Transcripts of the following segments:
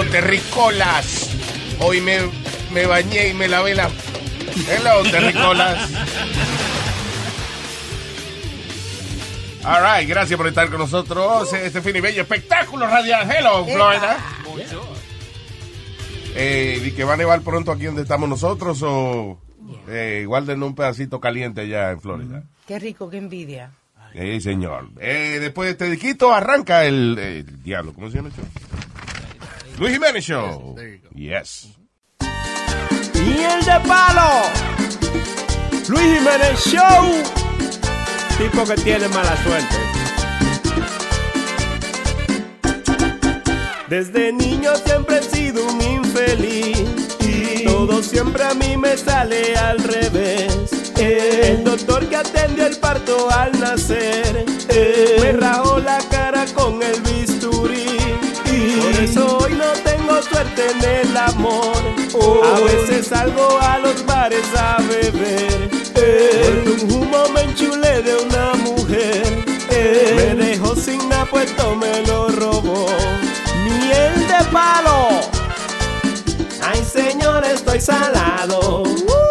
Hello, terricolas. Hoy me, me bañé y me lavé la... Hello, terricolas. All right, gracias por estar con nosotros. Este fin y bello espectáculo radial. Hello, Florida. Eh, ¿Y que va a nevar pronto aquí donde estamos nosotros o eh, guarden un pedacito caliente allá en Florida? Qué rico, qué envidia. Sí, señor. Eh, después de este disquito arranca el, eh, el diablo. ¿Cómo se llama el show? Luis Jiménez Show. Yes. Y el de palo. Luis Jiménez Show. Tipo que tiene mala suerte. Desde niño siempre he sido un infeliz. Y todo siempre a mí me sale al revés. El doctor que atendió el parto al nacer me rajó la cara con el bisturí. Por eso hoy no tengo suerte en el amor. A veces salgo a los bares a beber. Porque un humo me enchulé de una mujer. Me dejó sin nada puesto, me lo robó. Miel de palo. Ay, señor, estoy salado. La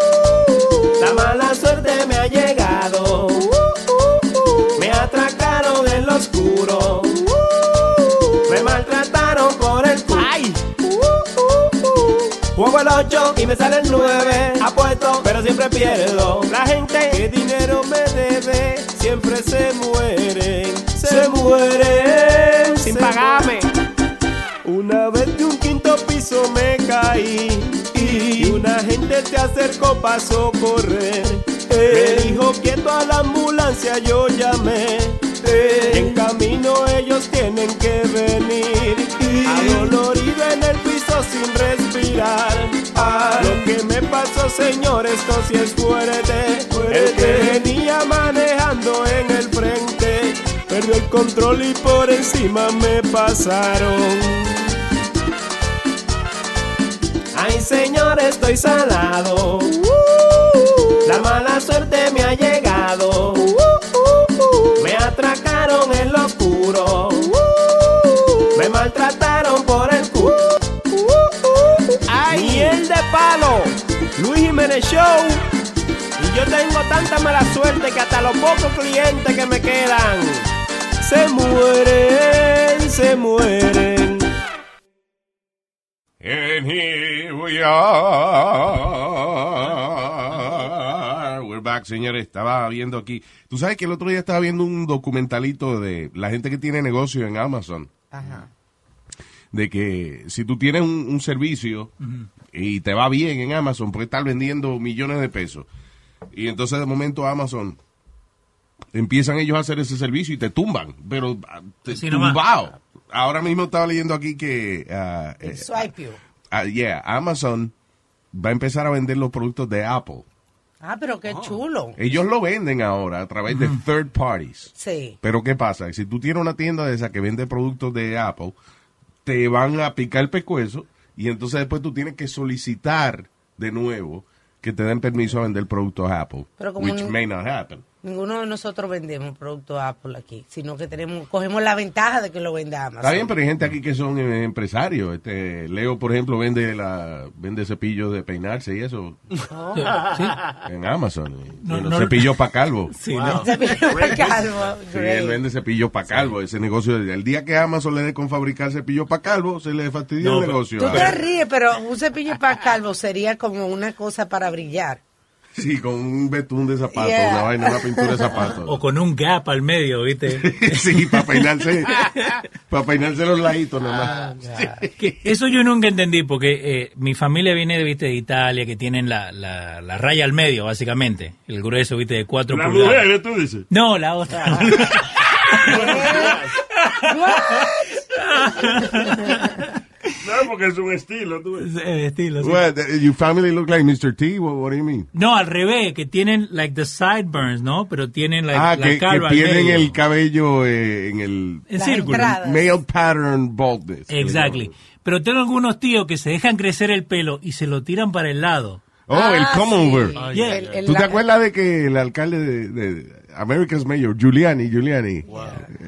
Juego el 8 y me sale el 9. Apuesto, pero siempre pierdo. La gente que dinero me debe siempre se mueren. Se mueren sin pagarme. Una vez de un quinto piso me caí y una gente se acercó para socorrer. Me dijo quieto a la ambulancia, yo llamé. En camino ellos tienen que venir. Adolorido en el piso sin respirar. Lo que me pasó, señor, esto sí es fuerte. El que venía manejando en el frente perdió el control y por encima me pasaron. Ay, señor, estoy salado. La mala suerte me ha llegado. Me atracaron en lo oscuro. Me maltrataron por el culo. Ay, miel de palo. Luis Jiménez Show. Y yo tengo tanta mala suerte que hasta los pocos clientes que me quedan se mueren, se mueren. And here we are. Back, señores. Estaba viendo aquí. Tú sabes que el otro día estaba viendo un documentalito de la gente que tiene negocio en Amazon. Ajá. De que si tú tienes un, un servicio y te va bien en Amazon, puedes estar vendiendo millones de pesos. Y entonces de momento Amazon empiezan ellos a hacer ese servicio y te tumban, pero ah, te, nomás. tumbado. Ahora mismo estaba leyendo aquí que Swipe you. Ah, yeah, Amazon va a empezar a vender los productos de Apple. Ah, pero qué chulo. Ellos lo venden ahora a través de third parties. Sí. Pero ¿qué pasa? Si tú tienes una tienda de esa que vende productos de Apple, te van a picar el pescuezo y entonces después tú tienes que solicitar de nuevo que te den permiso a vender productos Apple, Pero como which ni- may not happen. Ninguno de nosotros vendemos productos Apple aquí, sino que tenemos, cogemos la ventaja de que lo venda Amazon. Está bien, pero hay gente aquí que son eh, empresarios. Este, Leo, por ejemplo, vende la vende cepillos de peinarse y eso Oh. en Amazon. Y, No, cepillos para calvo. Sí, no. Cepillo para calvo, Sí, él vende cepillos para calvo. Ese negocio, el día que Amazon le dé con fabricar cepillos para calvo, se le fastidió No, el negocio. Tú te ríes, pero un cepillo para calvo sería como una cosa para brillar. Sí, con un betún de zapatos, Yeah. una vaina, una pintura de zapatos. O con un gap al medio, ¿viste? sí, para peinarse, para peinarse los laditos nomás. Que eso yo nunca entendí, porque eh, mi familia viene ¿viste, de Italia, que tienen la, la, la raya al medio, básicamente. El grueso, ¿viste? De cuatro La pulgadas. mujer, tú dices. No, la otra. No, porque es un estilo, tú ves. Eh, estilo, sí. What, your family look like Mr. T? What, what do you mean? No, al revés, que tienen like the sideburns, ¿no? Pero tienen like, ah, la que, que calva medio. el cabello eh, en el En círculo. male pattern baldness. Exactly. Pero tengo algunos tíos que se dejan crecer el pelo y se lo tiran para el lado. Oh, el Ah, come sí. over. Yeah. El- el- ¿Tú te la- acuerdas de que el alcalde de, de America's Mayor, Giuliani, Giuliani, eh,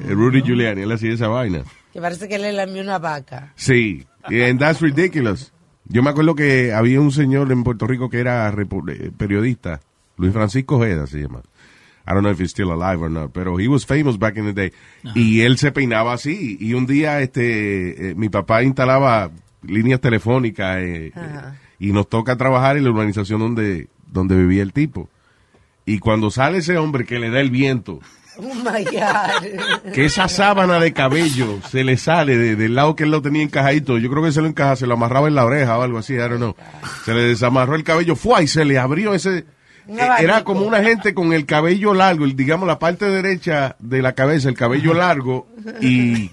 Rudy Giuliani, él hacía esa vaina? Que parece que le lamió una vaca. Sí, And that's ridiculous. Yo me acuerdo que había un señor en Puerto Rico que era eh, periodista, Luis Francisco Ojeda se llama. I don't know if he's still alive or not, pero he was famous back in the day. Y él se peinaba así. Y un día, este, eh, mi papá instalaba líneas telefónicas eh, y nos toca trabajar en la urbanización donde, donde vivía el tipo. Y cuando sale ese hombre que le da el viento, Oh my God. que esa sábana de cabello se le sale de- del lado que él lo tenía encajadito. Yo creo que se lo encaja, se lo amarraba en la oreja o algo así, I don't know. Se le desamarró el cabello, fue y se le abrió ese. Eh, Era como una gente con el cabello largo, el- digamos la parte derecha de la cabeza, el cabello largo y,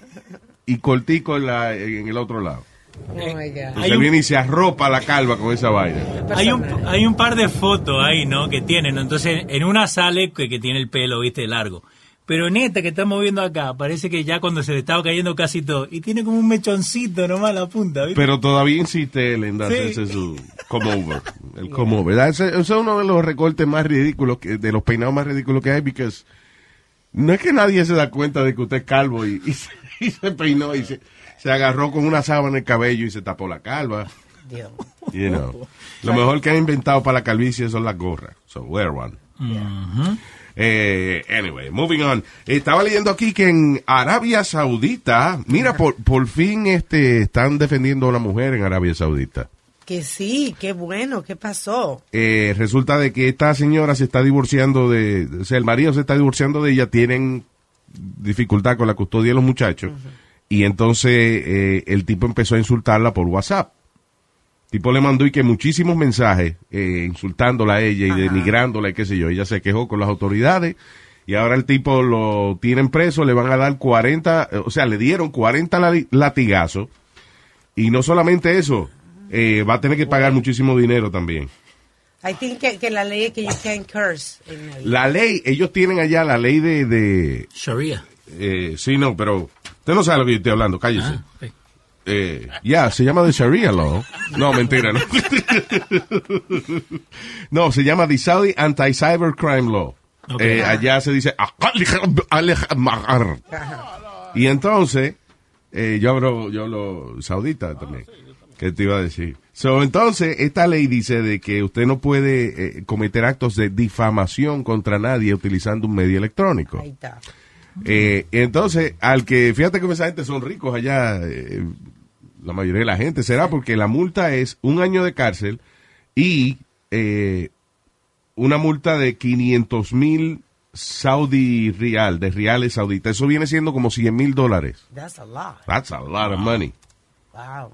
y cortico en, la- en el otro lado. Oh my God. Entonces viene y se arropa la calva con esa vaina. Hay un, hay un par de fotos ahí, ¿no? Que tienen, ¿no? Entonces, en una sale que, que tiene el pelo, viste, largo. Pero en esta que estamos viendo acá, parece que ya cuando se le estaba cayendo casi todo, y tiene como un mechoncito nomás la punta, ¿viste? Pero todavía insiste él en darse Sí. ese su come over. El come over. ¿verdad? Ese, ese es uno de los recortes más ridículos, que, de los peinados más ridículos que hay, porque no es que nadie se da cuenta de que usted es calvo y, y se, y se peinó y se, se agarró con una sábana en el cabello y se tapó la calva. Dios. You know. Lo mejor que han inventado para la calvicie son las gorras. So wear one. Eh, anyway, moving on. Estaba leyendo aquí que en Arabia Saudita, mira, por, por fin este, están defendiendo a la mujer en Arabia Saudita. Que sí, qué bueno, ¿qué pasó? Eh, resulta de que esta señora se está divorciando de, o sea, el marido se está divorciando de ella, tienen dificultad con la custodia de los muchachos, y entonces eh, el tipo empezó a insultarla por WhatsApp. El tipo le mandó y que muchísimos mensajes eh, insultándola a ella y Ajá. denigrándola y qué sé yo. Ella se quejó con las autoridades y ahora el tipo lo tienen preso, le van a dar 40, eh, o sea, le dieron 40 la- latigazos y no solamente eso, eh, va a tener que pagar muchísimo dinero también. I think que, que la ley es que you can't curse. La ley, ellos tienen allá la ley de, de Sharia. Eh, sí, no, pero usted no sabe lo que yo estoy hablando, cállese. Ah. Eh, ya, se llama the Sharia Law. No, mentira, no. no, se llama the Saudi Anti-Cyber Crime Law. Eh, allá se dice y entonces eh, yo hablo yo hablo saudita también que te iba a decir so, entonces esta ley dice de que usted no puede eh, cometer actos de difamación contra nadie utilizando un medio electrónico Ahí está. Eh, entonces, al que, fíjate que esa gente son ricos allá, eh, la mayoría de la gente, será porque la multa es un año de cárcel y eh, una multa de 500 mil Saudi real, de reales sauditas. Eso viene siendo como 100 mil dólares. That's a lot. That's a lot of money. Wow.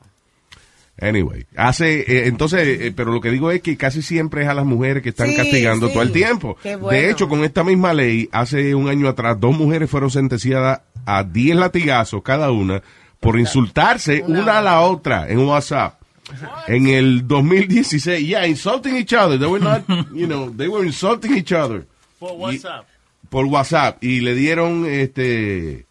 Anyway, hace, eh, entonces, eh, pero lo que digo es que casi siempre es a las mujeres que están Sí, castigando sí. todo el tiempo. Bueno. De hecho, con esta misma ley, hace un año atrás, dos mujeres fueron sentenciadas a 10 latigazos cada una por insultarse una a la otra en WhatsApp. En el 2016, yeah, insulting each other. They were not, you know, they were insulting each other. Por WhatsApp. Por WhatsApp. Y le dieron, este,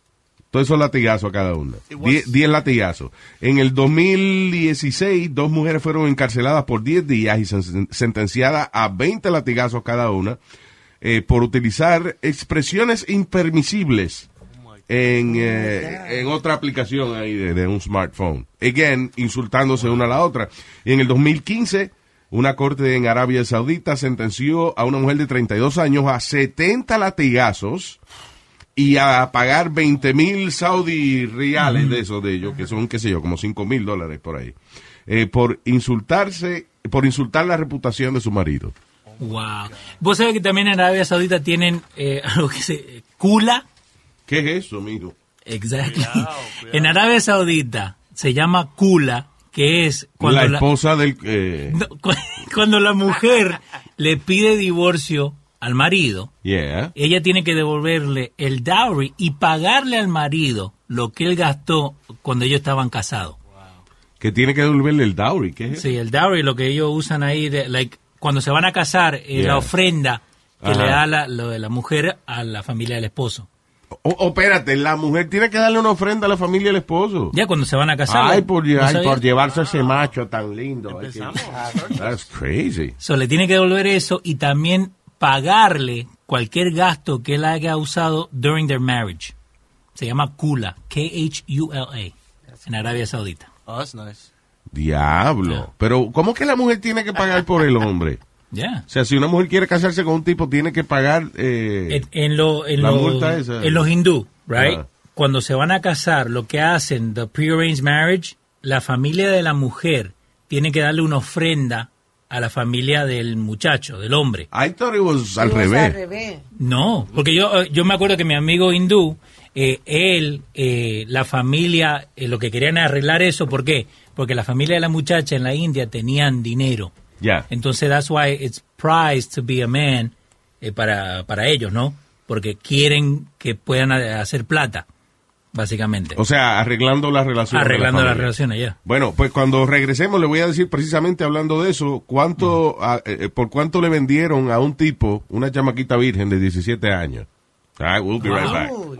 todos esos latigazos a cada was- Die- 10 latigazos. En el 2016, dos mujeres fueron encarceladas por 10 días y sen- sentenciadas a 20 latigazos cada una eh, por utilizar expresiones impermisibles en, eh, en otra aplicación ahí de, de un smartphone. Again, insultándose una a la otra. Y en el 2015, una corte en Arabia Saudita sentenció a una mujer de 32 años a 70 latigazos y a pagar 20 mil saudí reales de esos de ellos, que son, qué sé yo, como 5 mil dólares por ahí, eh, por insultarse, por insultar la reputación de su marido. Wow. Vos sabés que también en Arabia Saudita tienen eh, algo que se... Kula. ¿Qué es eso, amigo? Exacto. En Arabia Saudita se llama Kula, que es cuando la la, esposa del... eh, cuando la mujer le pide divorcio al marido, yeah. ella tiene que devolverle el dowry y pagarle al marido lo que él gastó cuando ellos estaban casados. Que tiene que devolverle el dowry. ¿Qué es? Sí, el dowry, lo que ellos usan ahí, de, like, cuando se van a casar, eh, Yeah. la ofrenda que Ajá. le da la, lo de la mujer a la familia del esposo. O, o espérate, la mujer tiene que darle una ofrenda a la familia del esposo. Ya cuando se van a casar. Ay, ¿no por, ay, sabía? por llevarse a ese macho tan lindo. Ay, que- Empezamos. That's crazy. So, le tiene que devolver eso y también pagarle cualquier gasto que él haya usado during their marriage. Se llama Kula, K-H-U-L-A, en Arabia Saudita. Oh, that's nice. Diablo. Pero, ¿cómo que la mujer tiene que pagar por el hombre? Ya. O sea, si una mujer quiere casarse con un tipo, tiene que pagar... Eh, En, en lo- en La lo- multa esa. en los hindú, right? Cuando se van a casar, lo que hacen, the pre-arranged marriage, la familia de la mujer tiene que darle una ofrenda a la familia del muchacho, del hombre. I thought it was al revés. Al revés. No, porque yo, eh, yo me acuerdo que mi amigo hindú, eh, él, eh, la familia, eh, lo que querían era arreglar eso, ¿por qué? Porque la familia de la muchacha en la India tenían dinero. Ya. Entonces, that's why it's prized to be a man eh, para, para ellos, ¿no? Porque quieren que puedan hacer plata, básicamente. O sea, arreglando la relación. de Arreglando la las relaciones, ya. Bueno, pues cuando regresemos le voy a decir precisamente hablando de eso, cuánto, a- eh, por cuánto le vendieron a un tipo, una chamaquita virgen de 17 años. Right, we'll be right back. Uy.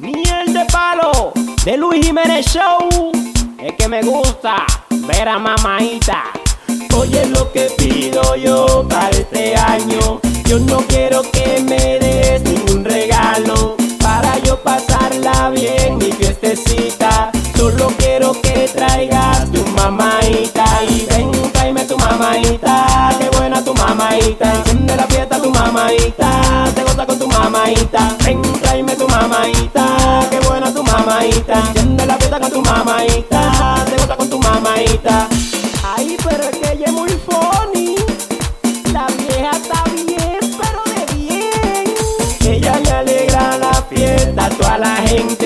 Miel de palo de Luis Jiménez Show. Es que me gusta ver a mamaita. Oye lo que pido yo para este año. Yo no quiero que me des ningún regalo. Yo pasarla bien mi fiestecita. Solo quiero que traigas tu mamaita. Y ven, tráeme tu mamaita. Qué buena tu mamaita. Enciende la fiesta tu mamaita. Te goza con tu mamaita. Ven, tráeme tu mamaita. Qué buena tu mamaita. Enciende la fiesta con tu mamaita. Te goza con tu mamaita. Ay, pero la gente.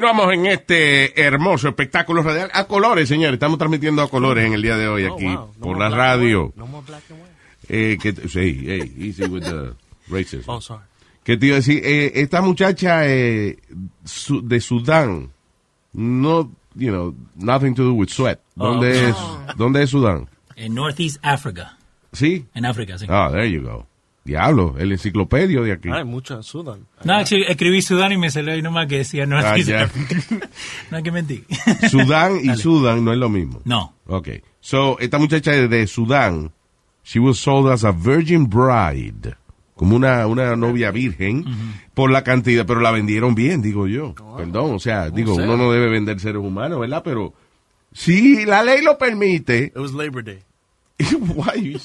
Continuamos en este hermoso espectáculo radial a colores, señores. Estamos transmitiendo a colores en el día de hoy Oh, aquí wow. No por la radio. No more black and white. Eh, que, sí, hey, easy with the racism. Oh, sorry. Que te iba a decir, eh, esta muchacha eh, su- de Sudán, no, you know, nothing to do with sweat. ¿Dónde, Oh. es, ¿Dónde es Sudán? En Northeast Africa. ¿Sí? En África, sí. Ah, there you go. Diablo, el enciclopedio de aquí. Hay mucho en Sudán. No, escribí Sudán y me salió ahí nomás que decía Northeast Ah, ya. Africa. no hay que mentir. Sudán y Dale. Sudán no es lo mismo. No. Ok. So, esta muchacha de, de Sudán, she was sold as a virgin bride. Como una, una novia virgen por la cantidad, pero la vendieron bien, digo yo. Perdón, o sea, digo, sea. uno no debe vender seres humanos, ¿verdad? Pero si la ley lo permite, It was Labor Day. why?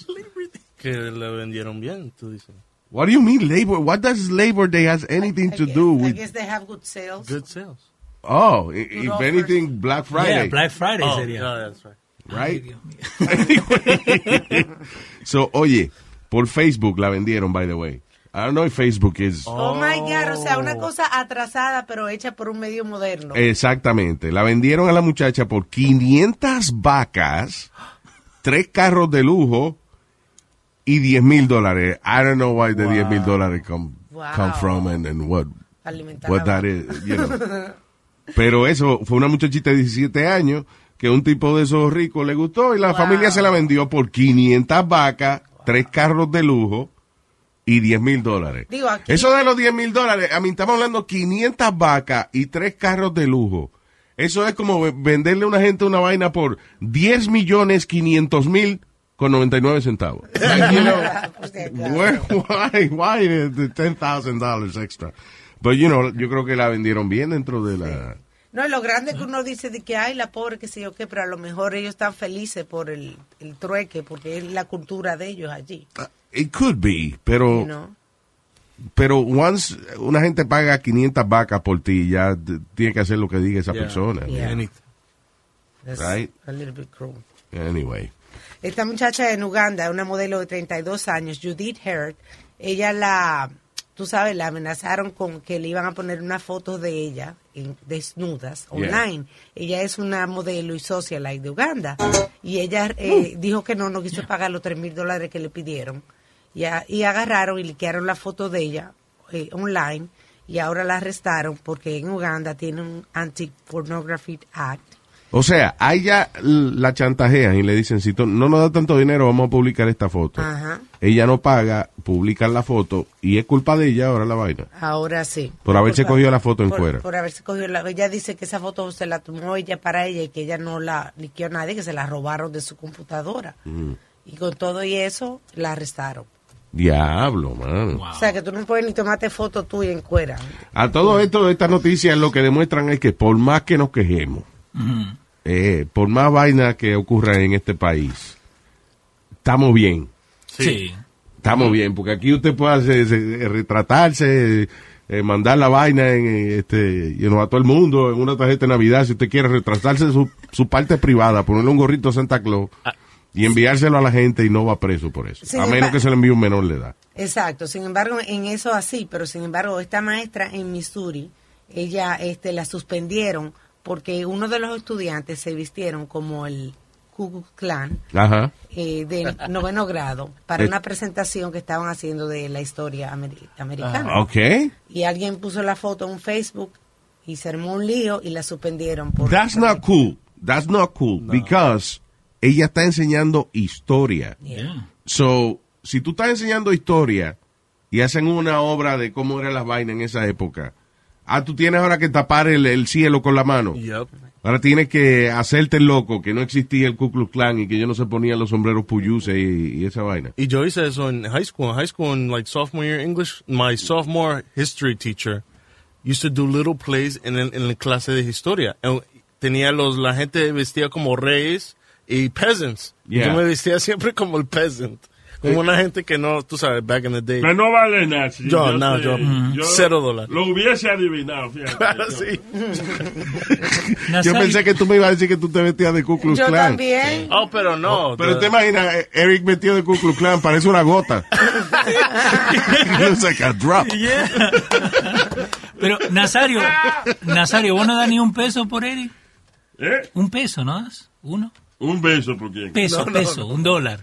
Que le vendieron bien, tú dices. What do you mean labor? What does Labor Day has anything to I guess- do I with? guess they have good sales. Good sales. Oh, i- if offers. anything, Black Friday, Yeah, Black Friday Oh, sería. yeah, that's right. Right? So, oye, por Facebook la vendieron, by the way. I don't know if Facebook is... Oh my God, o sea, una cosa atrasada pero hecha por un medio moderno. Exactamente. La vendieron a la muchacha por 500 vacas, tres carros de lujo y 10 mil dólares. I don't know why the 10 mil dólares come, Wow. come from and, and what, Alimentar what that is, you know. Pero eso fue una muchachita de 17 años que un tipo de esos ricos le gustó y la Wow. familia se la vendió por 500 vacas, tres carros de lujo y 10 mil dólares. Eso de los 10 mil dólares, a mí estamos hablando 500 vacas y tres carros de lujo. Eso es como ve- venderle a una gente una vaina por 10 millones 500 mil con 99 centavos. You know, where- why, why the, the $10,000 extra? But, you know, yo creo que la vendieron bien dentro de la... No, lo grande que uno dice de que hay la pobre, que sé yo qué, pero a lo mejor ellos están felices por el, el trueque, porque es la cultura de ellos allí. It could be, pero... you know. Pero once una gente paga 500 vacas por ti, ya tiene que hacer lo que diga esa Yeah. persona. Yeah. Right. a little bit cruel. Anyway. Esta muchacha en Uganda, una modelo de 32 años, Judith Hurt, ella la, tú sabes, la amenazaron con que le iban a poner una foto de ella en- desnudas Yeah. online. Ella es una modelo y socialite de Uganda. Y ella eh, dijo que no, no quiso pagar los 3 mil dólares que le pidieron. Y, a- y agarraron y liquearon la foto de ella eh, online. Y ahora la arrestaron porque en Uganda tiene un Anti-Pornography Act. O sea, a ella la chantajean y le dicen, si tú no nos da tanto dinero, vamos a publicar esta foto. Ajá. Ella no paga, publican la foto y es culpa de ella ahora la vaina. Ahora sí. Por haberse cogido la foto en por, cuera. Por haberse cogido la... Ella dice que esa foto se la tomó ella para ella y que ella no la liqueó a nadie, que se la robaron de su computadora. Mm. Y con todo y eso, la arrestaron. Diablo, man. O sea, que tú no puedes ni tomarte foto tuya en cuera. A todo esto, estas noticias lo que demuestran es que por más que nos quejemos, eh, por más vaina que ocurra en este país, estamos bien. Sí. Estamos bien, porque aquí usted puede hacer- se- retratarse, eh, mandar la vaina en, eh, este, you know, a todo el mundo en una tarjeta de Navidad, si usted quiere retratarse su, su parte privada, ponerle un gorrito a Santa Claus y enviárselo a la gente y no va preso por eso. Sin a menos que se le envíe un menor de edad. Exacto. Sin embargo, en eso así, pero sin embargo, esta maestra en Missouri, ella este, la suspendieron porque uno de los estudiantes se vistieron como el Ku Klux Klan Ajá. eh, de noveno grado para Eh. una presentación que estaban haciendo de la historia ameri- americana. Ah, Ok. Y alguien puso la foto en Facebook y se armó un lío y la suspendieron. Por, That's not cool. That's not cool. Because ella está enseñando historia. Yeah. So, si tú estás enseñando historia y hacen una obra de cómo eran las vainas en esa época, ah, tú tienes ahora que tapar el, el cielo con la mano. Yep. Ahora tienes que hacerte el loco, que no existía el Ku Klux Klan y que yo no se ponían los sombreros puyuse y, y esa vaina. Y yo hice eso en high school. In high school, in like sophomore year English, my sophomore history teacher used to do little plays en, el- en la clase de historia. Tenía los, la gente vestía como reyes y peasants. Yeah. Yo me vestía siempre como el peasant. Como una gente que no, tú sabes, back in the day. Que no vale nada. sí, Yo, no, sé, yo, cero dólares. Lo hubiese adivinado, fíjate. Claro, Yo- sí. Yo pensé que tú me ibas a decir que tú te vestías de Ku Klux Yo Klan. también. Oh, pero no. Pero the- te imaginas, eh, Eric vestido de Ku Klux Klan, parece una gota. Looks like a drop. Yeah. Pero, Nazario, Nazario, ¿vos no das ni un peso por Eric? ¿Eh? Un peso, ¿no das? ¿Uno? Un beso por quién. Peso, peso, un dólar.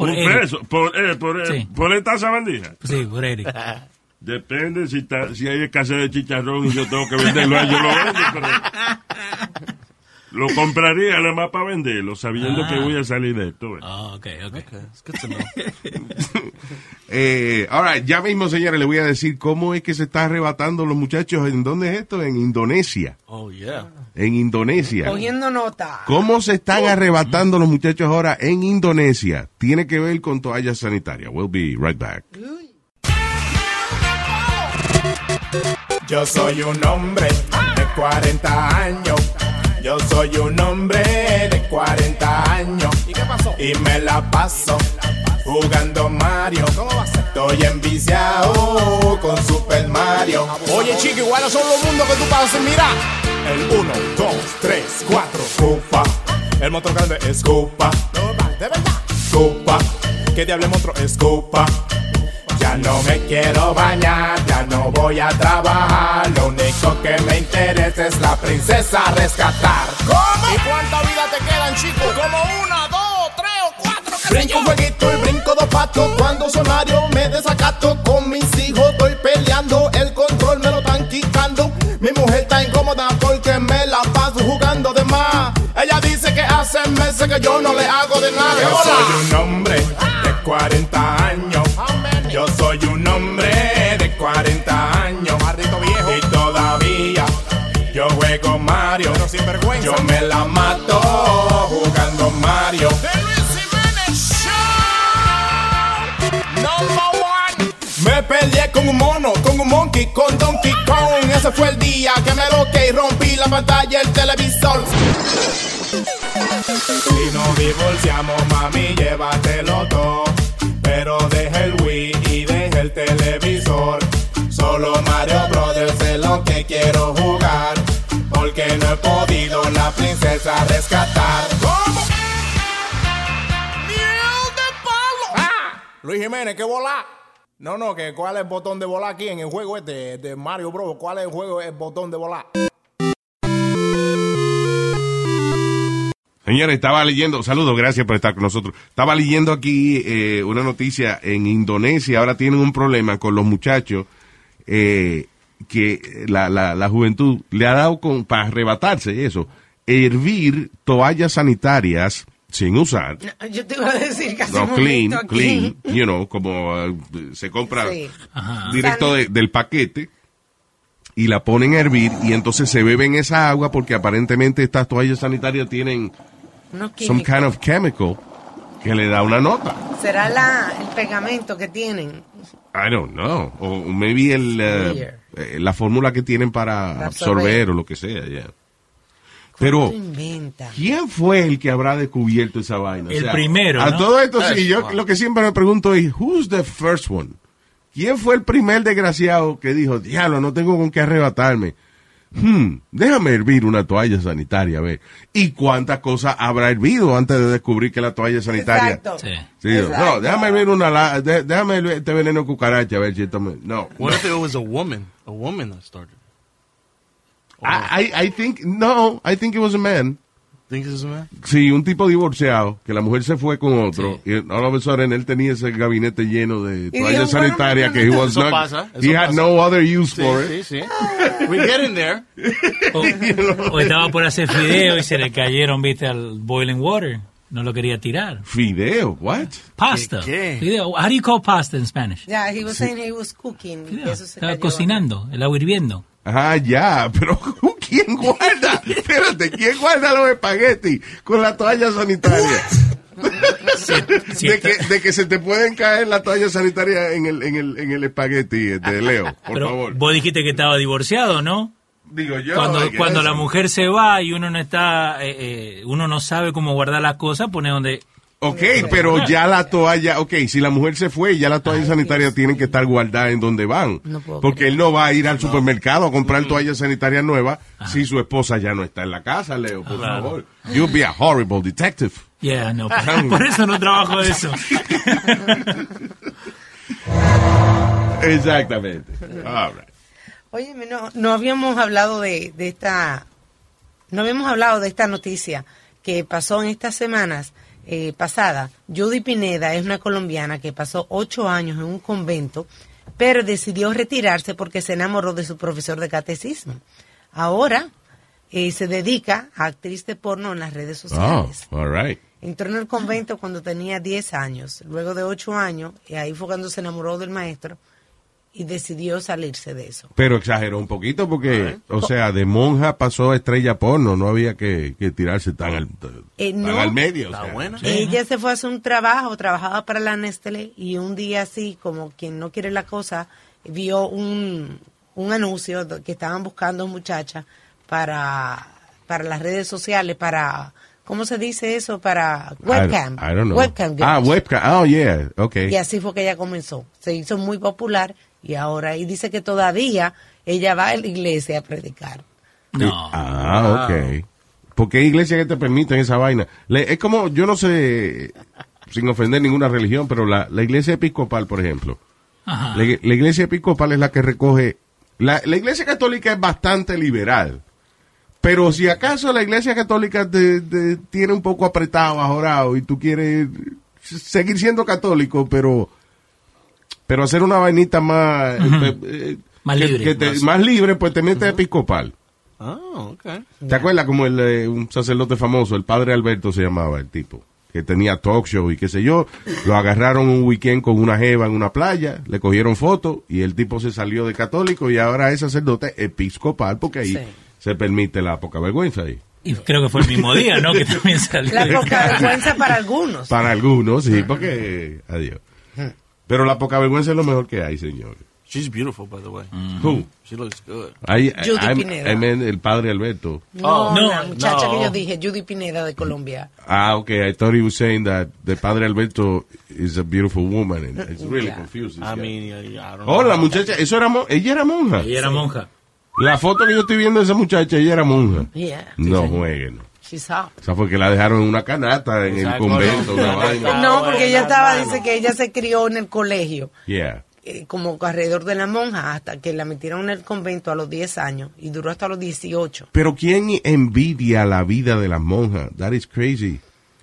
Por un Eric. beso. Por, eh, por, eh, Sí. por esta sabandija. Sí, por Eric. Depende si, está, si hay escasez de chicharrón y yo tengo que venderlo a ellos, lo vendo, pero lo compraría nada más para venderlo, sabiendo que voy a salir de esto. Ah, ok, ok. It's good to know. Eh, ahora, ya mismo, señores, le voy a decir cómo es que se está arrebatando los muchachos. ¿En dónde es esto? En Indonesia. Oh, yeah. En Indonesia. Cogiendo nota. ¿Cómo se están arrebatando los muchachos ahora en Indonesia? Tiene que ver con toallas sanitarias. We'll be right back. Yo soy un hombre de 40 años. Yo soy un hombre de 40 años. ¿Y qué pasó? Y me la paso jugando Mario. ¿Cómo va a ser? Estoy enviciado con Super Mario. Oye, chico, igual son los mundos que tú pasas mirar. El 1, 2, 3, 4, Cupa. El motor grande es Cupa. De verdad. Cupa. ¿Qué diable monstruo es Cupa? Ya no me quiero bañar, ya no voy a trabajar. Lo único que me interesa es la princesa rescatar. ¿Cómo? ¿Y cuánta vida te quedan, chicos? Como una, dos, tres o cuatro. Brinco un jueguito y brinco dos patos. Cuando soy Mario me desacato con mis hijos. Estoy peleando, el control me lo están quitando. Mi mujer está incómoda porque me la paso jugando de más. Ella dice que hace meses que yo no le hago de nada. Yo soy un hombre de 40 años. Soy un hombre de 40 años. viejo. Y todavía yo juego Mario. Pero sin vergüenza. Yo me la mato jugando Mario. Me peleé con un mono, con un monkey, con Donkey Kong. Ese fue el día que me loqué y rompí la pantalla del televisor. Si nos divorciamos, mami, llévatelo todo. Podido la princesa rescatar. ¿Cómo? ¡Miel de palo! ¡Ah! Luis Jiménez, qué bola. No, no, que cuál es el botón de volar aquí en el juego este de Mario Bros. ¿Cuál es el juego, el botón de volar? Señores, estaba leyendo, saludos, gracias por estar con nosotros. Estaba leyendo aquí eh, una noticia en Indonesia, ahora tienen un problema con los muchachos eh, que la, la, la juventud le ha dado con, para arrebatarse eso, hervir toallas sanitarias sin usar. Yo te iba a decir No, clean, aquí- clean, you know, como eh, se compra Sí. directo de- del paquete y la ponen a hervir y entonces se beben esa agua porque aparentemente estas toallas sanitarias tienen some kind of chemical que le da una nota. Será la, el pegamento que tienen. I don't know. O maybe el, Weird. Eh, la fórmula que tienen para Para absorber absorber. o lo que sea, yeah. Pero. ¿quién fue el que habrá descubierto esa vaina? El primero, A todo esto, sí, yo lo que siempre me pregunto es, who's the first one? ¿Quién fue el primer desgraciado que dijo, diablo, no tengo con qué arrebatarme? Hmm, déjame hervir una toalla sanitaria, a ver. ¿Y cuántas cosas habrá hervido antes de descubrir que la toalla sanitaria? Exacto. Sí. Sí, Exacto. no, déjame hervir una, la- de- déjame hervir este veneno cucaracha, a ver si esto me, no. What if it was a woman? A woman that started. I, I, I think, no, I think it was a man. Sí, un tipo divorciado, que la mujer se fue con otro, y all of a sudden él tenía ese gabinete lleno de toallas sanitarias que he was Eso not, pasa, he eso had pasa. no other use Sí, for sí, it. sí. We're getting there. O, o estaba por hacer fideo y se le cayeron, viste, al boiling water. No lo quería tirar. Fideo, what? Pasta. ¿Qué? Fideo. How do you call pasta in Spanish? Ya, he was saying he was cooking. eso se Estaba cayó. cocinando, el agua hirviendo. Ajá, ya, pero ¿quién guarda? Espérate, ¿quién guarda los espaguetis con la toalla sanitaria? De, que, de que se te pueden caer la toalla sanitaria en el, en el, en el espagueti de Leo, por Pero favor. vos dijiste que estaba divorciado, ¿no? Digo yo. cuando la mujer se va y uno no está, eh, eh, uno no sabe cómo guardar las cosas, pone donde Ok, pero ya la toalla, ok, si la mujer se fue, ya la toalla sanitaria tienen que estar guardada en donde van. No puedo porque él no va a ir al supermercado a comprar toalla sanitaria nueva si su esposa ya no está en la casa, Leo, por Claro. favor. You'll be a horrible detective. Yeah, no, por, por eso no trabajo de eso. Exactamente. All right. Oye, no, no habíamos hablado de, de esta, no habíamos hablado de esta noticia que pasó en estas semanas eh, pasadas. Judy Pineda es una colombiana que pasó ocho años en un convento, pero decidió retirarse porque se enamoró de su profesor de catecismo. Ahora eh, se dedica a actriz de porno en las redes Oh, sociales. all right. Entró en el convento cuando tenía 10 años, luego de 8 años, y ahí fue cuando se enamoró del maestro y decidió salirse de eso. Pero exageró un poquito porque, o sea, de monja pasó a estrella porno, no había que, que tirarse tan al, Eh, tan no. al medio. o Está sea. buena. Ella se fue a hacer un trabajo, trabajaba para la Nestlé y un día así, como quien no quiere la cosa, vio un, un anuncio que estaban buscando muchachas para, para las redes sociales, para, ¿cómo se dice eso? Para webcam. I, I don't know. Webcam ah, girls. webcam. Oh, yeah. Okay. Y así fue que ella comenzó. Se hizo muy popular y ahora, y dice que todavía ella va a la iglesia a predicar. No. Ah, ok. ¿Por qué iglesia que te permiten esa vaina? Le- es como, yo no sé, sin ofender ninguna religión, pero la, la iglesia episcopal, por ejemplo. Ajá. La, la iglesia episcopal es la que recoge. La, la iglesia católica es bastante liberal. Pero si acaso la iglesia católica te, te tiene un poco apretado, ajorado, y tú quieres seguir siendo católico, pero pero hacer una vainita más eh, eh, Más que- libre. que te- más libre, pues te metes episcopal. Oh, okay. ¿Te acuerdas como el, eh, un sacerdote famoso, el padre Alberto se llamaba el tipo, que tenía talk show y qué sé yo, lo agarraron un weekend con una jeva en una playa, le cogieron fotos y el tipo se salió de católico y ahora es sacerdote episcopal porque ahí Sí. se permite la poca vergüenza ahí. Y creo que fue el mismo día, ¿no? Que también salió. La poca vergüenza para algunos. Para algunos, sí, porque, adiós. Pero la poca vergüenza es lo mejor que hay, señor. She's beautiful, by the way. Who? She looks good. Ahí, Judy I'm- Pineda. I meant el padre Alberto. No, No, la muchacha no. que yo dije, Judy Pineda de Colombia. Ah, okay. I thought he was saying that the padre Alberto is a beautiful woman. And it's really Yeah. confusing. I mean, I, I don't Oh, know. la muchacha, eso era, ella era monja. Ella era monja. La foto que yo estoy viendo de esa muchacha, ella era monja. Yeah. No jueguen. She's hot. O sea, fue que la dejaron en una canasta en el Exacto, convento, no. una vaina. No, porque ella estaba, dice que ella se crió en el colegio. Yeah. eh, como alrededor de la monja hasta que la metieron en el convento a los 10 años y duró hasta los 18. Pero ¿quién envidia la vida de las monjas? That is crazy.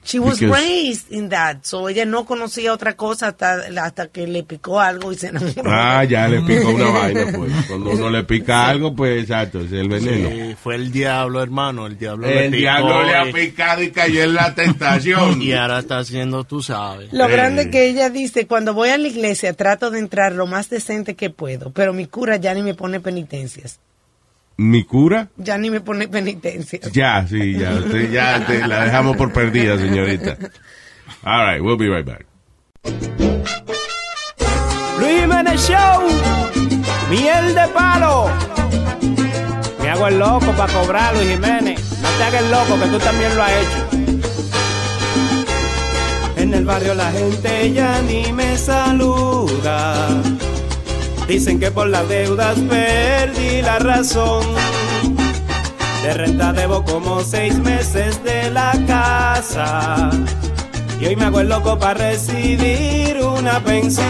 She was Because- raised in that, so ella no conocía otra cosa hasta, hasta que le picó algo y se enamoró. Ah, ya le picó una vaina, pues. Cuando uno le pica algo, pues exacto, es el veneno. Sí, fue el diablo, hermano. El diablo le El picó diablo le ha picado y cayó en la tentación. Y ahora está haciendo, tú sabes. Lo Eh. grande que ella dice, cuando voy a la iglesia trato de entrar lo más decente que puedo, pero mi cura ya ni me pone penitencias. ¿Mi cura? Ya ni me pone penitencias. Ya, sí, ya. Usted ya te la dejamos por perdida, señorita. All right, we'll be right back. Luis Jiménez Show, miel de palo. Me hago el loco para cobrar, Luis Jiménez. No te hagas el loco, que tú también lo has hecho. En el barrio la gente ya ni me saluda. Dicen que por las deudas perdí la razón. De renta debo como seis meses de la casa. Y hoy me hago el loco para recibir una pensión.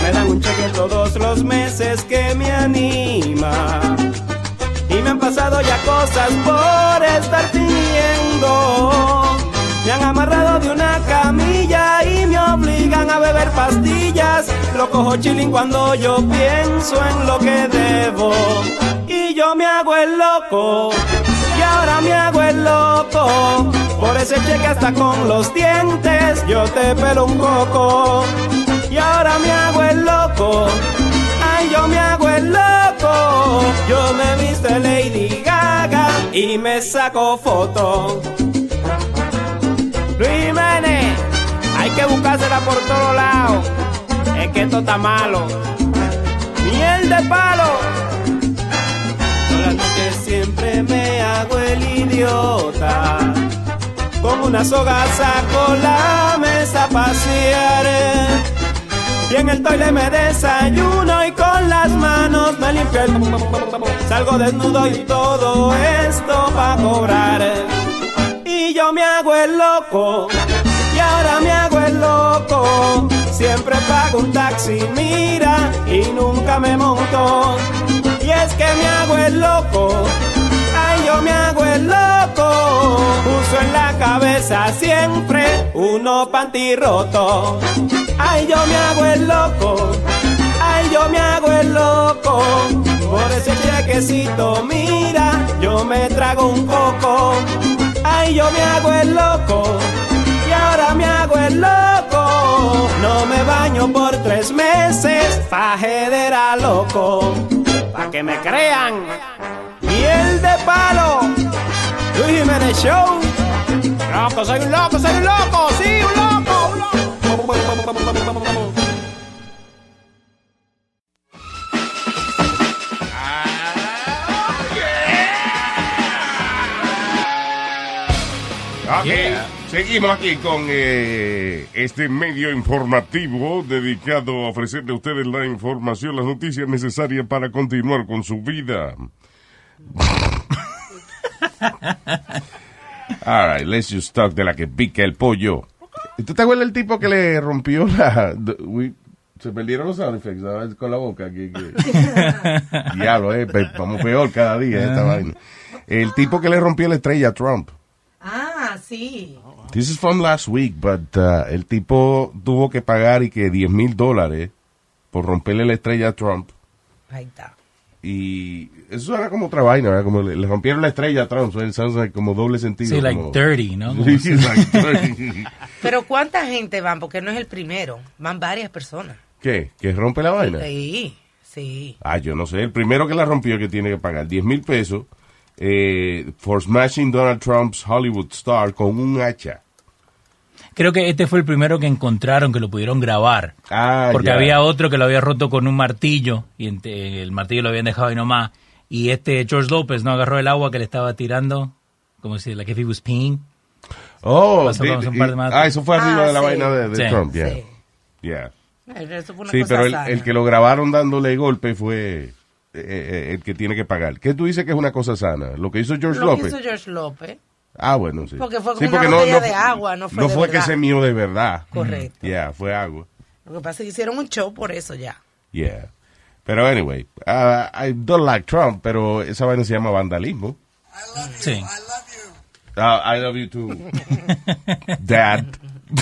Me dan un cheque todos los meses que me anima. Y me han pasado ya cosas por estar fingiendo. Me han amarrado de una camilla y me obligan a beber pastillas. Lo cojo chilling cuando yo pienso en lo que debo. Y yo me hago el loco. Y ahora me hago el loco. Por ese cheque hasta con los dientes yo te pelo un coco. Y ahora me hago el loco. Ay, yo me hago el loco. Yo me visto de Lady Gaga y me saco foto. Luis Jiménez, hay que buscársela por todos lados. Es que esto está malo. Miel de palo. Todas las noches siempre me hago el idiota. Con una soga saco la mesa a pasear. Y en el toile me desayuno y con las manos me limpio el... Salgo desnudo y todo esto pa' cobrar. Y yo me hago el loco, y ahora me hago loco. Siempre pago un taxi, mira, y nunca me monto. Y es que me hago el loco, ay, yo me hago el loco. Uso en la cabeza siempre uno panty roto. Ay, yo me hago el loco, ay, yo me hago el loco. Por ese chequecito, mira, yo me trago un coco. Ay, yo me hago el loco, ahora me hago el loco. No me baño por tres meses, pajedera loco. Pa' que me crean, miel de palo. Luis Jiménez Show. Loco, soy un loco, soy un loco, sí, un loco, un loco. Ok, Seguimos aquí con eh, este medio informativo dedicado a ofrecerle a ustedes la información, las noticias necesarias para continuar con su vida. All right, let's just talk de la que pica el pollo. ¿Tú te acuerdas del tipo que le rompió la... the- we- se perdieron los sound effects ¿sabes? con la boca. Que, que- Diablo, eh, vamos peor cada día esta vaina. El tipo que le rompió la estrella a Trump. Ah, sí. This is from last week, but uh, el tipo tuvo que pagar y que 10 mil dólares por romperle la estrella a Trump. Ahí está. Y eso era como otra vaina, ¿verdad? Como le, le rompieron la estrella a Trump. So it sounds like como doble sentido. Sí, like como- dirty, ¿no? Sí, like dirty. Pero ¿cuánta gente van? Porque no es el primero. Van varias personas. ¿Qué? ¿Que rompe la vaina? Sí, sí. Ah, yo no sé. El primero que la rompió que tiene que pagar 10 mil pesos eh, for smashing Donald Trump's Hollywood star con un hacha. Creo que este fue el primero que encontraron, que lo pudieron grabar. Ah, Porque ya. había otro que lo había roto con un martillo y ente- el martillo lo habían dejado ahí nomás. Y este George López no agarró el agua que le estaba tirando, como si, like if he was peeing. Oh, de ah, eso fue arriba Ah, de la sí. vaina de, de Sí. Trump, yeah. Sí. Yeah. Eso fue una Sí, cosa pero el, el que lo grabaron dándole golpe fue eh, eh, el que tiene que pagar. ¿Qué tú dices que es una cosa sana? Lo que hizo George Lo que López. hizo George López. Ah, bueno, sí. Porque fue Sí, como una botella de agua, no fue de que verdad. se mío de verdad. Correcto. Ya, fue agua. Lo que pasa es que hicieron un show por eso ya. Yeah. Pero anyway, uh, I don't like Trump, pero esa vaina se llama vandalismo. Sí. Uh, I love you too, Dad.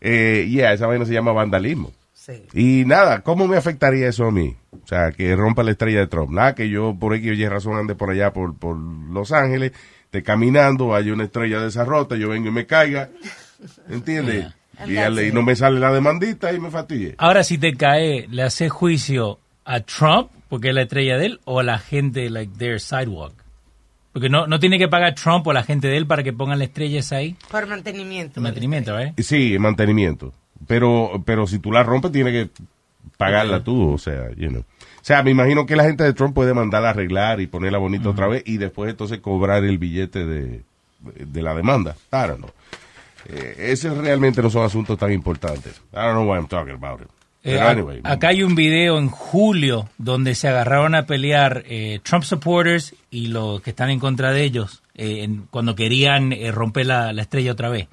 eh, yeah, esa vaina se llama vandalismo. Sí. Y nada, ¿cómo me afectaría eso a mí? O sea, que rompa la estrella de Trump. Nada, que yo por X o Y razón ande por allá, por, por Los Ángeles, esté caminando, haya una estrella de esa rota, yo vengo y me caiga. ¿Entiendes? Y, no me sale la demandita y me fastidie. Ahora, si te cae, ¿le hace juicio a Trump, porque es la estrella de él, o a la gente, like, their sidewalk? Porque no, no tiene que pagar Trump o la gente de él para que pongan las estrellas ahí. Por mantenimiento. El mantenimiento, ¿eh? Sí, mantenimiento. Pero, pero si tú la rompes, tienes que pagarla tú, o sea, you know. O sea, me imagino que la gente de Trump puede mandarla a arreglar y ponerla bonita otra vez y después entonces cobrar el billete de, de la demanda. I don't know. Eh, ese realmente no son asuntos tan importantes. I don't know why I'm talking about it. Eh, anyway. acá hay un video en julio donde se agarraron a pelear eh, Trump supporters y los que están en contra de ellos eh, en- cuando querían eh, romper la, la estrella otra vez.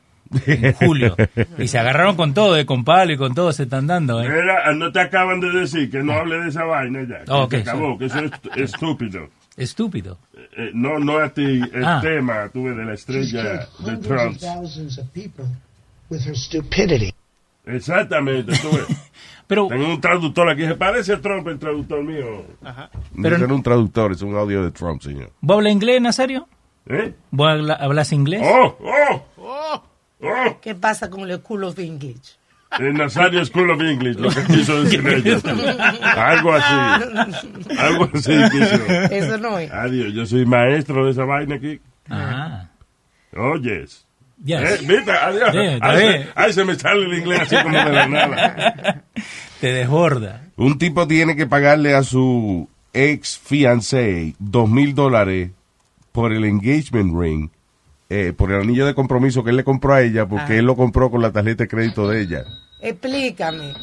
En julio. y se agarraron con todo, eh, con palo y con todo, se están dando. eh. Era, no te acaban de decir que no hable de esa vaina ya. Que Oh, se acabó, que eso es est- estúpido. Estúpido. Eh, no, no a ti, el Ah. tema, tuve de la estrella de Trump. of thousands of people with her stupidity. Exactamente, tuve. Pero, Tengo un traductor aquí, se parece a Trump el traductor mío. No es un traductor, es un audio de Trump, señor. ¿vos hablas inglés, Nazario? ¿Eh? ¿Vos habla- hablas inglés? ¡Oh! ¡Oh! ¡Oh! ¿Qué pasa con el School of English? El Nazario School of English, lo que quiso decir ella. Algo así. Algo así quiso. Eso no es. Adiós, yo soy maestro de esa vaina aquí. Ajá. Oyes. Yes. ¿Eh? ¿Viste? Adiós. Sí, está Ahí se- ahí se me sale el inglés así como de la nada. Te desborda. Un tipo tiene que pagarle a su ex fiancé dos mil dólares por el engagement ring, eh, por el anillo de compromiso que él le compró a ella, porque Ah. él lo compró con la tarjeta de crédito de ella. Explícame.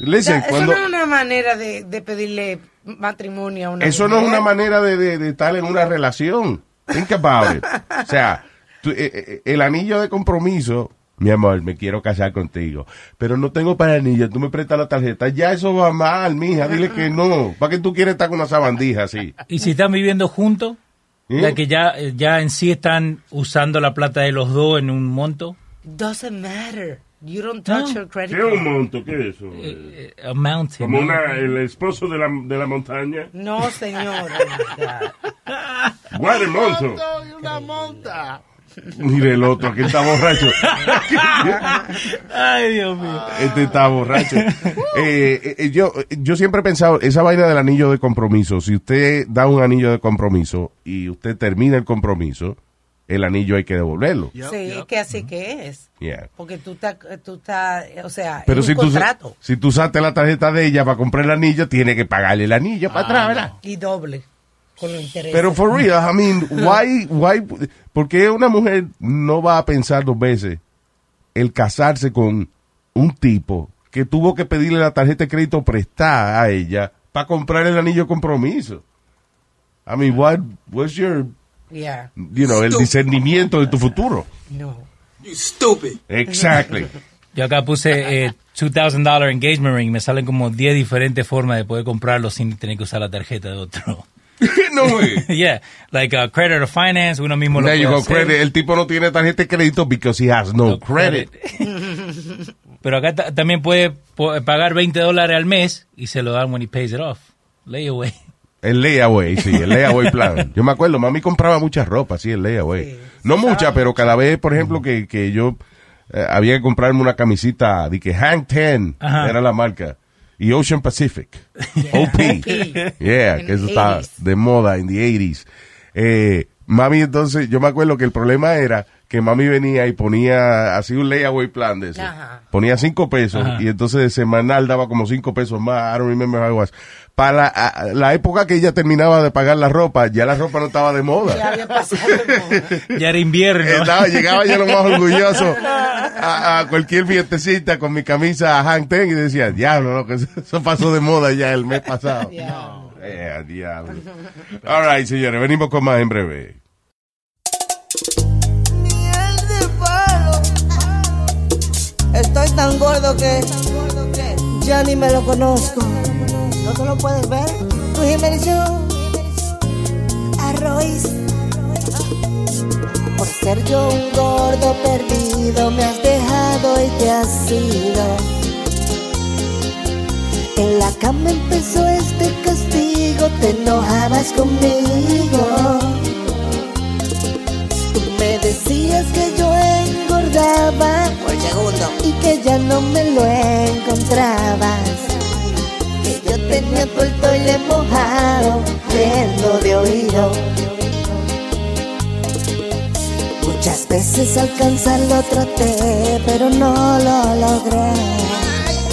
Listen, cuando- Eso no es una manera de, de pedirle matrimonio a una eso no es una manera de, de- de estar en una relación. Think about it. O sea, tú- eh, eh, el anillo de compromiso, mi amor, me quiero casar contigo, pero no tengo para el anillo, tú me prestas la tarjeta. Ya eso va mal, mija, dile que no. ¿Para qué tú quieres estar con una sabandija así? ¿Y si están viviendo juntos? ¿Eh? Ya que ya, eh, ya en sí están usando la plata de los dos en un monto. Doesn't matter. You don't touch No. your credit ¿Qué es un monto? ¿Qué es eso? Eh, a mountain. Como una, el esposo de la, de la montaña. No, God. Guarde monto. una monta. Mire el otro, que está borracho. Ay, Dios mío. Este está borracho. Eh, eh, yo, yo siempre he pensado, esa vaina del anillo de compromiso, si usted da un anillo de compromiso y usted termina el compromiso, el anillo hay que devolverlo. sí, es que así que es. Yeah. Porque tú estás, tú estás, o sea, Pero es si un tú, contrato. si tú usaste la tarjeta de ella para comprar el anillo, tiene que pagarle el anillo para atrás, ¿verdad? Y doble. Con. Pero for real, I mean, why, why, ¿por qué una mujer no va a pensar dos veces el casarse con un tipo que tuvo que pedirle la tarjeta de crédito prestada a ella para comprar el anillo de compromiso? I mean, what, what's your, Yeah. you know, el discernimiento de tu futuro? No. Exactly. Yo acá puse eh, $2,000 engagement ring. Me salen como 10 diferentes formas de poder comprarlo sin tener que usar la tarjeta de otro. no way. yeah, like uh, credit or finance, uno mismo lo There you go, credit. El tipo no tiene tarjeta de crédito because he has no, No credit. Pero acá ta- también puede pagar 20 dólares al mes y se lo dan when he pays it off. Layaway. El layaway, sí, el layaway plan. Yo me acuerdo, mami compraba mucha ropa, sí, el layaway. Sí, no mucha, pero cada vez, por ejemplo, que, que yo eh, había que comprarme una camisita de que Hank Ten Ajá. era la marca. Y Ocean Pacific. OP. Yeah, que eso 80s. de moda en the 80s. Eh, mami, entonces, yo me acuerdo que el problema era que mami venía y ponía así un layaway plan de eso. Ajá. Ponía cinco pesos Ajá. y entonces semanal daba como cinco pesos más. I don't remember how it was. Para la, a- la época que ella terminaba de pagar la ropa, ya la ropa no estaba de moda. Ya había pasado. de moda. Ya era invierno. Estaba- llegaba yo lo más orgulloso a, a cualquier fiestecita con mi camisa Hank Ten y decía, diablo, loco, eso, eso pasó de moda ya el mes pasado. Diablo. Eh, diablo. All right, señores, venimos con más en breve. Estoy tan gordo que ya ni me lo conozco. ¿No te lo puedes ver? Tu Jiménez. Arroz. Por ser yo un gordo perdido, me has dejado y te has ido. En la cama empezó este castigo, te enojabas conmigo. Tú me decías que por segundo y que ya no me lo encontrabas. Que yo tenía todo el toile mojado, viendo de oído. Muchas veces alcanzarlo traté, pero no lo logré.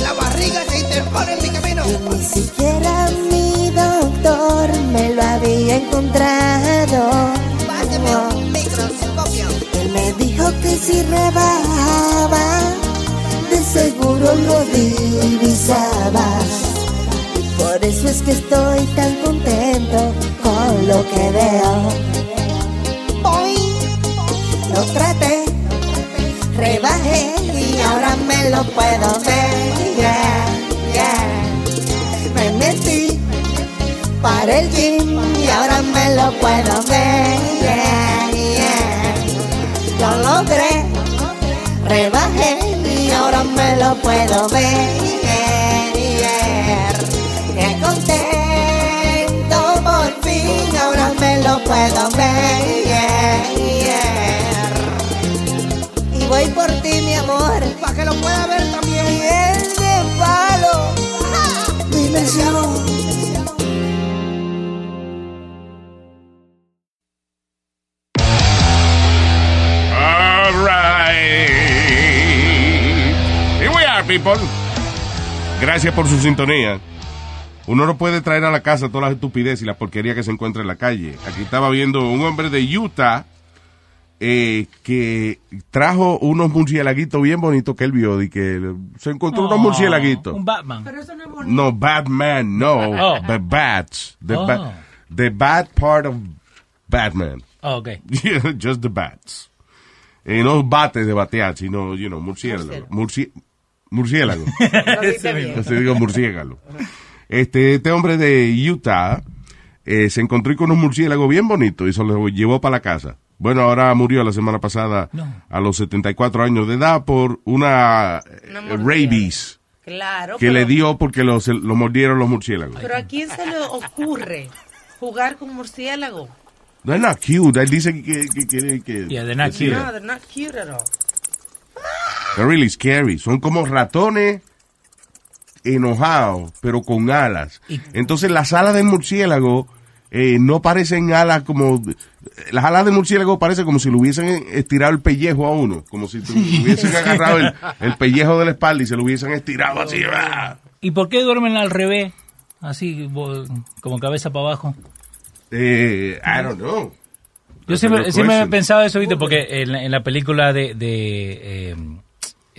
La barriga se interpone en mi camino. Y ni siquiera mi doctor me lo había encontrado. Páseme que si rebajaba, de seguro lo divisabas. Por eso es que estoy tan contento con lo que veo. Hoy lo traté, rebajé y ahora me lo puedo ver. Me metí para el gym y ahora me lo puedo ver. Lo logré, rebajé y ahora me lo puedo ver. Qué contento por fin, ahora me lo puedo ver. Y voy por ti, mi amor, para que lo pueda ver también. Bien de palo. Dimensión. People. Gracias por su sintonía. Uno no puede traer a la casa todas las estupideces y la porquería que se encuentra en la calle. Aquí estaba viendo un hombre de Utah eh, que trajo unos murciélaguitos bien bonitos que él vio y que se encontró unos Oh, murciélaguitos. Un Batman. Pero eso no es bonito. No, Batman, no. Oh. The bats. The, Oh. ba- the bad part of Batman. Oh, ok. Just the bats. Eh, no bates de batear, sino, you know, murciélago. Murci- murciélago. Así digo murciélago. Este, este hombre de Utah eh, se encontró con un murciélago bien bonito y se lo llevó para la casa. Bueno, ahora murió la semana pasada No. a los 74 años de edad por una, eh, Una rabies Claro. que pero, le dio porque lo, se- lo mordieron los murciélagos. Pero a quién se le ocurre jugar con murciélago? They're not cute. Él dice que... que, que, que- Yeah, they're not cute. No, they're not cute at all. They're really scary. Son como ratones enojados, pero con alas. Entonces las alas del murciélago eh, no parecen alas como... Las alas del murciélago parecen como si le hubiesen estirado el pellejo a uno. Como si tu- hubiesen agarrado el, el pellejo de la espalda y se lo hubiesen estirado así. ¡ah! ¿Y por qué duermen al revés? Así, como cabeza para abajo. Eh, I don't know. Yo siempre, siempre he pensado eso, ¿viste? Porque en la, en la película de, de eh,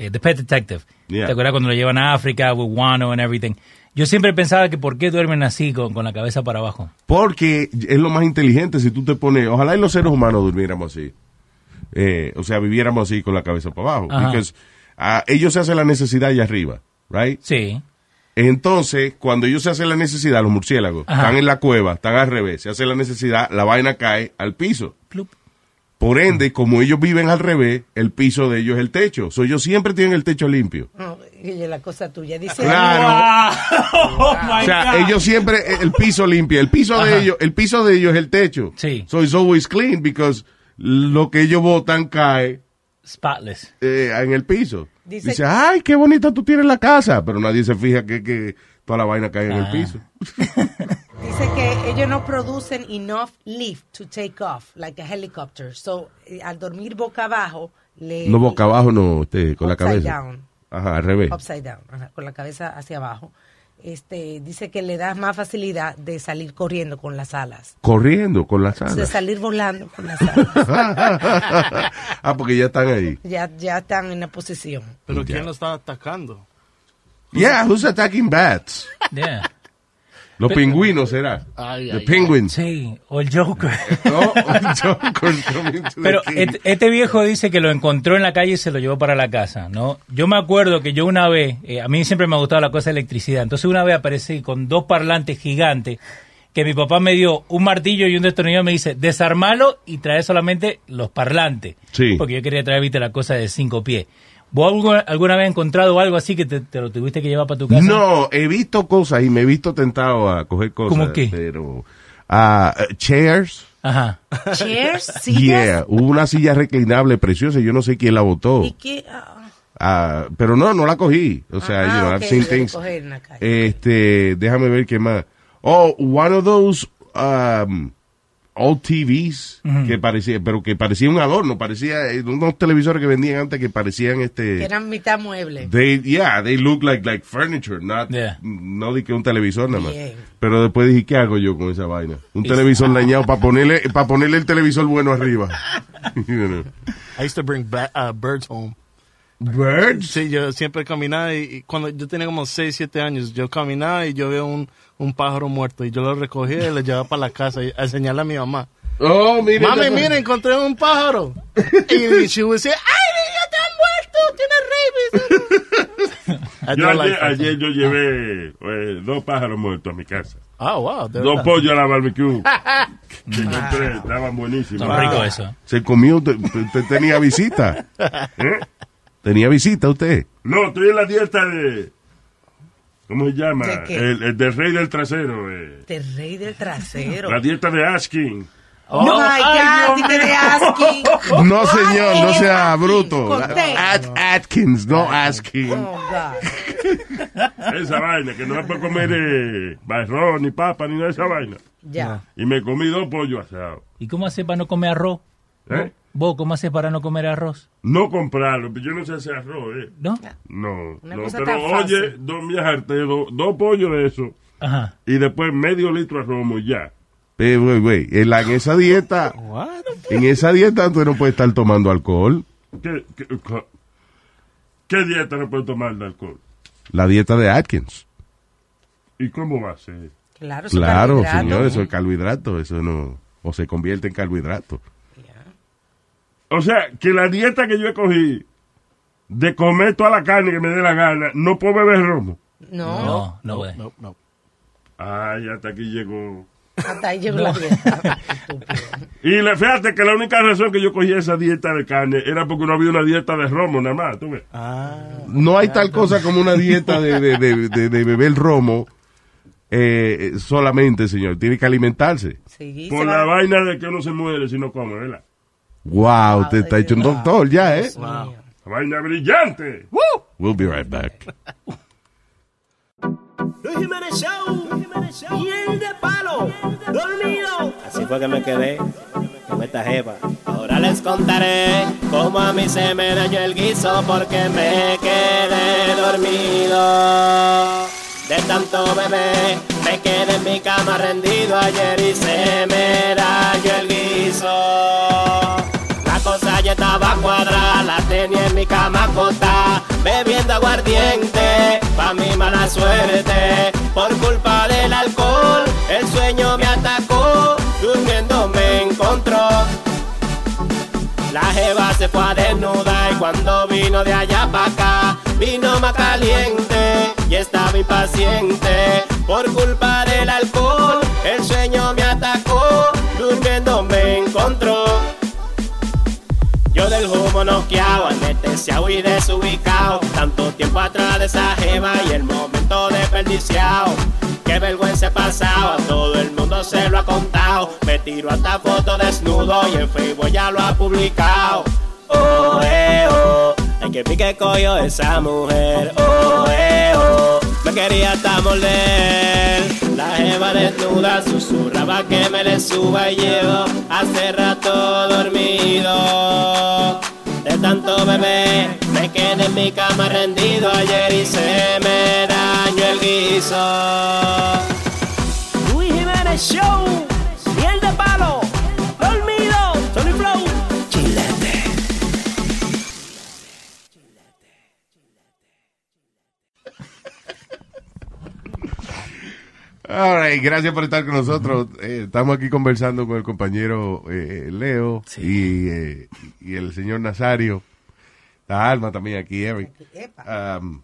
eh, The Pet Detective, Yeah. ¿te acuerdas cuando lo llevan a África with Wano and everything? Yo siempre pensaba que por qué duermen así, con, con la cabeza para abajo. Porque es lo más inteligente si tú te pones, ojalá y los seres humanos durmiéramos así. Eh, o sea, viviéramos así con la cabeza para abajo. Porque ah, ellos se hacen la necesidad allá arriba, right? Sí. Entonces, cuando ellos se hacen la necesidad, los murciélagos, Ajá. están en la cueva, están al revés, se hacen la necesidad, la vaina cae al piso. Plup. Por ende, como ellos viven al revés, el piso de ellos es el techo. So, ellos siempre tienen el techo limpio. No, y la cosa tuya. Dice, Claro. Oh, my O sea, God. ellos siempre eh, el piso limpia, el piso Ajá. de ellos, el piso de ellos es el techo. Sí. So it's always clean because lo que ellos botan cae Spotless. eh, en el piso. Dice- Dice, ay, qué bonita tú tienes la casa, pero nadie se fija que, que toda la vaina cae en el Ah. piso. dice que ellos no producen enough lift to take off, like a helicopter. So, eh, al dormir boca abajo, le... No boca abajo, no, este, con la Upside cabeza. down. Ajá, al revés. Upside down, ajá, con la cabeza hacia abajo. Este, dice que le da más facilidad de salir corriendo con las alas. Corriendo con las De alas. salir volando con las alas. ah, porque ya están ahí. ya, ya están en la posición. Pero Ya. ¿quién lo está atacando? Yeah, who's attacking bats? Yeah. Los pingüinos, ¿será? Ay, The ay, penguins. Sí, o el Joker. No, Joker to the Pero este, este viejo dice que lo encontró en la calle y se lo llevó para la casa, ¿no? Yo me acuerdo que yo una vez, eh, a mí siempre me ha gustado la cosa de electricidad, entonces una vez aparecí con dos parlantes gigantes que mi papá me dio un martillo y un destornillador me dice, desarmalo y trae solamente los parlantes. Sí. Porque yo quería traer, viste, la cosa de cinco pies. ¿Vos alguna, alguna vez has encontrado algo así que te, te lo tuviste que llevar para tu casa? No, he visto cosas y me he visto tentado a coger cosas. ¿Cómo qué? Pero, eh, chairs. Ajá. Chairs, sillas. Yeah, hubo una silla reclinable preciosa, yo no sé quién la botó. ¿Y qué? Ah, Ah, pero no, no la cogí. O sea, ah, you know, I've seen things. coger en la calle. Este, déjame ver qué más. Oh, one of those um, old TVs que parecía, pero que parecía un adorno, parecía eh, unos televisores que vendían antes que parecían que este. eran mitad mueble. They, yeah, they look like like furniture, not, Yeah. no de que un televisor nada más. Bien. Pero después dije, ¿qué hago yo con esa vaina? Un televisor dañado para ponerle, para ponerle el televisor bueno arriba. You know. I used to bring uh, birds home. Birds? Sí, yo siempre caminaba y, y cuando yo tenía como 6, 7 años, yo caminaba y yo veo un, un pájaro muerto y yo lo recogía y lo llevaba para la casa y, a enseñarle a mi mamá. Oh, mire. Mami, mira, encontré un pájaro. y she would say, ¡ay, niño, te han muerto! ¡Tienes rabies! Yo ayer, like ayer yo llevé eh, dos pájaros muertos a mi casa. Ah, wow. de Dos pollos a la barbecue. que encontré, estaban buenísimos. Son ricos eso. Se comió, usted, usted tenía visita. ¿Eh? Tenía visita usted. No, estoy en la dieta de... ¿Cómo se llama? ¿De qué? El, el del rey del trasero. eh. De rey del trasero. La dieta de Askin. Oh, my God, dime de asking. No, señor, no sea asking, bruto. At- Atkins, no asking. Oh, God. Esa vaina, que no se puede comer eh, arroz, ni papa, ni nada de esa vaina. Ya. Y me comí dos pollos asados. ¿Y cómo haces para no comer arroz? ¿Eh? ¿Vos cómo haces para no comer arroz? No comprarlo, yo no sé hacer arroz, ¿eh? ¿No? No, Una no cosa pero tan oye, fácil. dos viajarte, dos, dos pollos de eso Ajá. y después medio litro de romo y ya. Eh, güey, güey, en, la- en esa dieta, What? en esa dieta usted no puede estar tomando alcohol. ¿Qué, qué, dieta no puede tomar de alcohol? La dieta de Atkins. ¿Y cómo va a ser? Claro, su Claro, carbohidrato. señor, eso es carbohidrato, eso no, o se convierte en carbohidrato. O sea, que la dieta que yo escogí de comer toda la carne que me dé la gana, no puedo beber romo. No, No, no. No, no. Ay, hasta aquí llegó. hasta ahí llegó la dieta. Y le, fíjate que la única razón que yo cogí esa dieta de carne era porque no había una dieta de romo nada más, ¿tú ves? Ah, No hay tal cosa como una dieta de, de, de, de- de beber romo eh, solamente, señor. Tiene que alimentarse. Sí, Por se la va- vaina de que uno se muere si no come, ¿verdad? Wow, usted está hecho un doctor ya, ¿eh? La vaina brillante. We'll be right back. Luis Jiménez Show. Y el de palo. Dormido. Así fue que me quedé con esta jeva. Ahora les contaré cómo a mí se me dañó el guiso porque me quedé dormido. De tanto bebé, me quedé en mi cama rendido ayer y se me dañó el guiso. Cosa ya estaba cuadrada, la tenía en mi cama acostada, bebiendo aguardiente, pa' mi mala suerte, por culpa del alcohol, el sueño me atacó, durmiendo me encontró. La jeva se fue a desnuda y cuando vino de allá para acá, vino más caliente y estaba impaciente. Por culpa del alcohol, el sueño me atacó, durmiendo me encontró. Del humo noqueado, anestesiado y desubicado. Tanto tiempo atrás de esa jeva y el momento desperdiciado. Qué vergüenza he pasado, a todo el mundo se lo ha contado. Me tiro hasta foto desnudo y en Facebook ya lo ha publicado. Oh, eh, oh, ay que pique coño esa mujer. Oh, eh, oh, quería hasta morder. La jeva desnuda susurraba que me le suba y llevo hace rato dormido. De tanto bebé, me quedé en mi cama rendido ayer y se me dañó el guiso. Luis Jiménez Show, All right, gracias por estar con nosotros. Eh, estamos aquí conversando con el compañero eh, Leo y, eh, y el señor Nazario. La Alma también aquí, Eric. Um,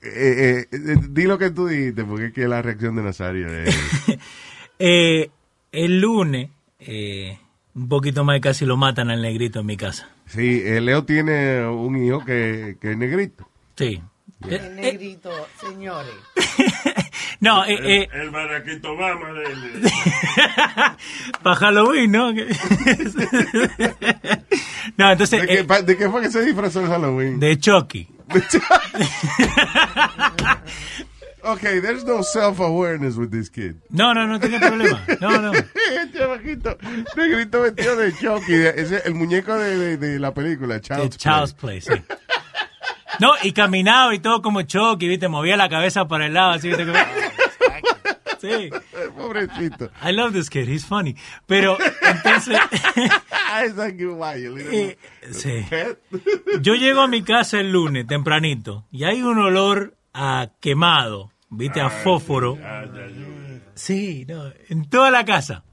eh, eh, eh, di lo que tú dijiste, porque es que la reacción de Nazario es... Eh, el lunes, eh, un poquito más y casi lo matan al negrito en mi casa. Sí, eh, Leo tiene un hijo que, que es negrito. Sí. El negrito, señores. No, eh, eh, El, el baraquito Obama del... para Halloween, ¿no? No, entonces, ¿De qué, eh, pa- de qué fue que se disfrazó en Halloween? de Chucky. Okay, there's no self-awareness with this kid. No, no, no tiene problema. No, no. El chamaquito, negrito vestido de Chucky, ese, el muñeco de, de- de la película, De Child's Child's Play, sí. No, y caminaba y todo como Chucky, ¿viste? Movía la cabeza para el lado, así, ¿viste? Como- Sí. Pobrecito. I love this kid, he's funny. Pero, entonces, little eh, sí. pet. Yo llego a mi casa el lunes, tempranito, y hay un olor a quemado, ¿viste? A fósforo. Sí, no, en toda la casa.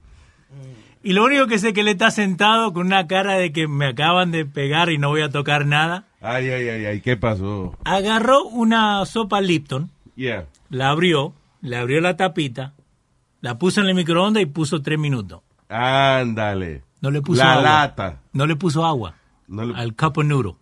Y lo único que sé es que él está sentado con una cara de que me acaban de pegar y no voy a tocar nada. Ay, ay, ay, ay, ¿qué pasó? Agarró una sopa Lipton, Yeah. la abrió, le abrió la tapita, la puso en el microondas y puso tres minutos. Ándale. No le puso La agua. lata. No le puso agua No le- al cup of noodle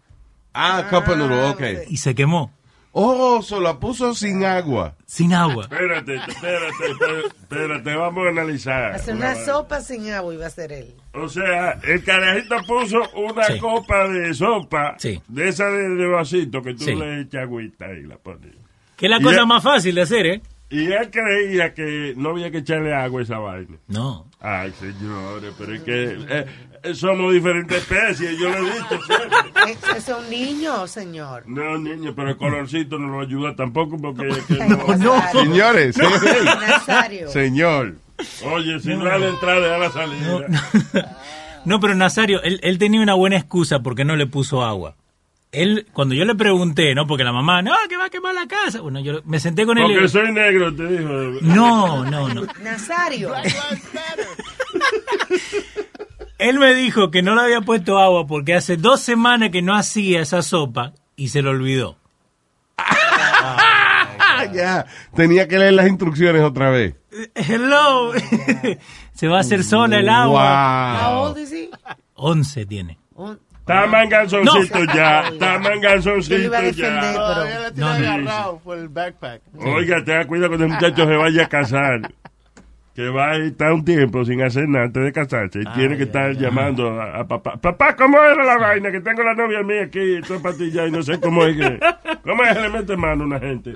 Ah, cup of noodle, ok. y se quemó Oh, se la puso sin agua. sin agua. Espérate, espérate, espérate, espérate, vamos a analizar. Hacer una sopa sin agua iba a ser él. O sea, el carajito puso una Sí. copa de sopa, Sí. de esa de, de vasito que tú Sí. le echas agüita y la pones. Que es la Y cosa él- más fácil de hacer, ¿eh? Y él creía que no había que echarle agua a esa vaina. No. Ay, señores, pero es que eh, somos diferentes especies, yo lo he dicho. Es, es un niño, señor. No, niño, pero el colorcito no lo ayuda tampoco porque es que Ay, no. Nazario. Señores, Nazario. señor. Oye, si no es a la entrada, es a la salida. No, pero Nazario, él, él tenía una buena excusa porque no le puso agua. Él, cuando yo le pregunté, ¿no? Porque la mamá, no, que va a quemar la casa. Bueno, yo me senté con él y Porque soy negro, te dijo. No, no, no. Nazario. Él me dijo que no le había puesto agua porque hace dos semanas que no hacía esa sopa y se lo olvidó. Ah, ya. Tenía que leer las instrucciones otra vez. Hello. se va a hacer sola el agua. Wow. old is he? 11 tiene. Está manganzoncito No. ya, está Yo lo manganzoncito iba a defender, ya. Todavía la pero... tiene No, no. agarrado por el backpack. Oiga, ten cuidado cuando el muchacho se vaya a casar. Que va a estar un tiempo sin hacer nada antes de casarse. Y tiene que estar llamando a, a papá. Papá, ¿cómo era la vaina? Que tengo la novia mía aquí, estoy patilla y no sé cómo es que. ¿Cómo es que le mete mano a una gente?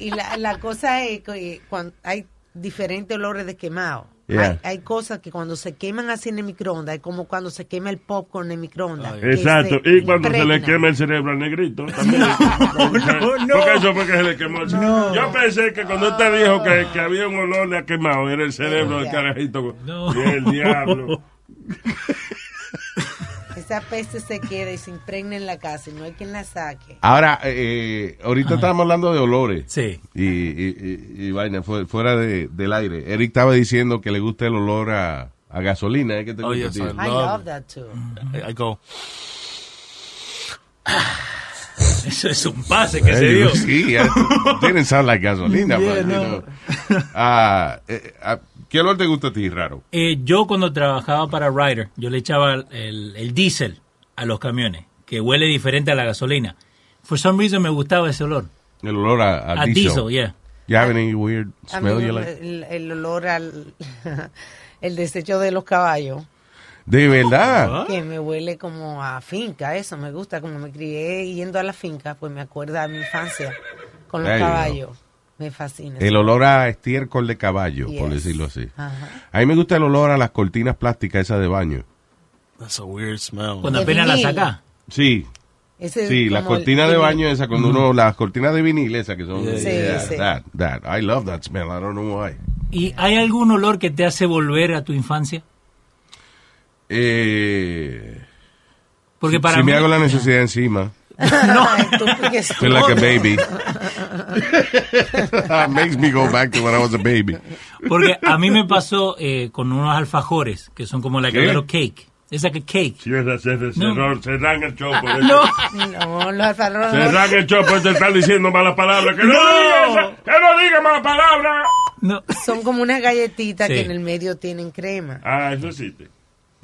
Y la, la cosa es que cuando hay diferentes olores de quemado. Yeah. Hay, hay cosas que cuando se queman así en el microondas, es como cuando se quema el popcorn en el microondas. que Exacto. Y cuando se le quema el cerebro al negrito también. Porque, no. porque eso fue que se le quemó. el cerebro. Yo pensé que cuando usted dijo que, que había un olor a quemado, era el cerebro del carajito. No. Y el diablo. Esa peste se queda y se impregna en la casa y no hay quien la saque. Ahora, eh, ahorita estábamos hablando de olores. Sí. Y, y, y- y vaina, fu- fuera de- del aire. Eric estaba diciendo que le gusta el olor a, a gasolina. ¿eh? ¿Qué te Oh, yes? I I Love love it. that too. I, I go. Eso es un pase que se Hey, dio. Sí, eh, didn't sound like gasolina. Yeah, but, you no. know. Ah, eh, ah, ¿Qué olor te gusta a ti, raro? Eh, yo cuando trabajaba para Ryder, yo le echaba el, el diésel a los camiones, que huele diferente a la gasolina. For some reason me gustaba ese olor. El olor a, a A diesel. diesel, yeah. You have any weird smell you like? el, el olor al el desecho de los caballos, De verdad. que me huele como a finca, eso me gusta, como me crié yendo a la finca, pues me acuerda a mi infancia con los There you go. Me fascina. El olor a estiércol de caballo, por Yes. decirlo así. Ajá. A mí me gusta el olor a las cortinas plásticas esas de baño. That's a weird smell. Cuando apenas la vinil. saca. Sí, Ese es sí, las cortinas de vinil. baño esas, cuando uno, las cortinas de vinil esas que son... Sí, yeah, sí. That, that. I love that smell, I don't know why. ¿Y hay algún olor que te hace volver a tu infancia? Eh, Porque para si mí, me hago la necesidad encima. Ay, tú, que es- Feel like a baby. Makes me go back to when I was a baby. Porque a mí me pasó eh, con unos alfajores, que son como la que little cake. Esa que cake. Cierra, cierra, No. cerró, cerran el chopo. No. No, los alfajores. Cerran el chopo, te están diciendo malas palabras. Que no, No. diga esa- que no diga malas palabras. No. Son como unas galletitas Sí. que en el medio tienen crema. Ah, eso existe.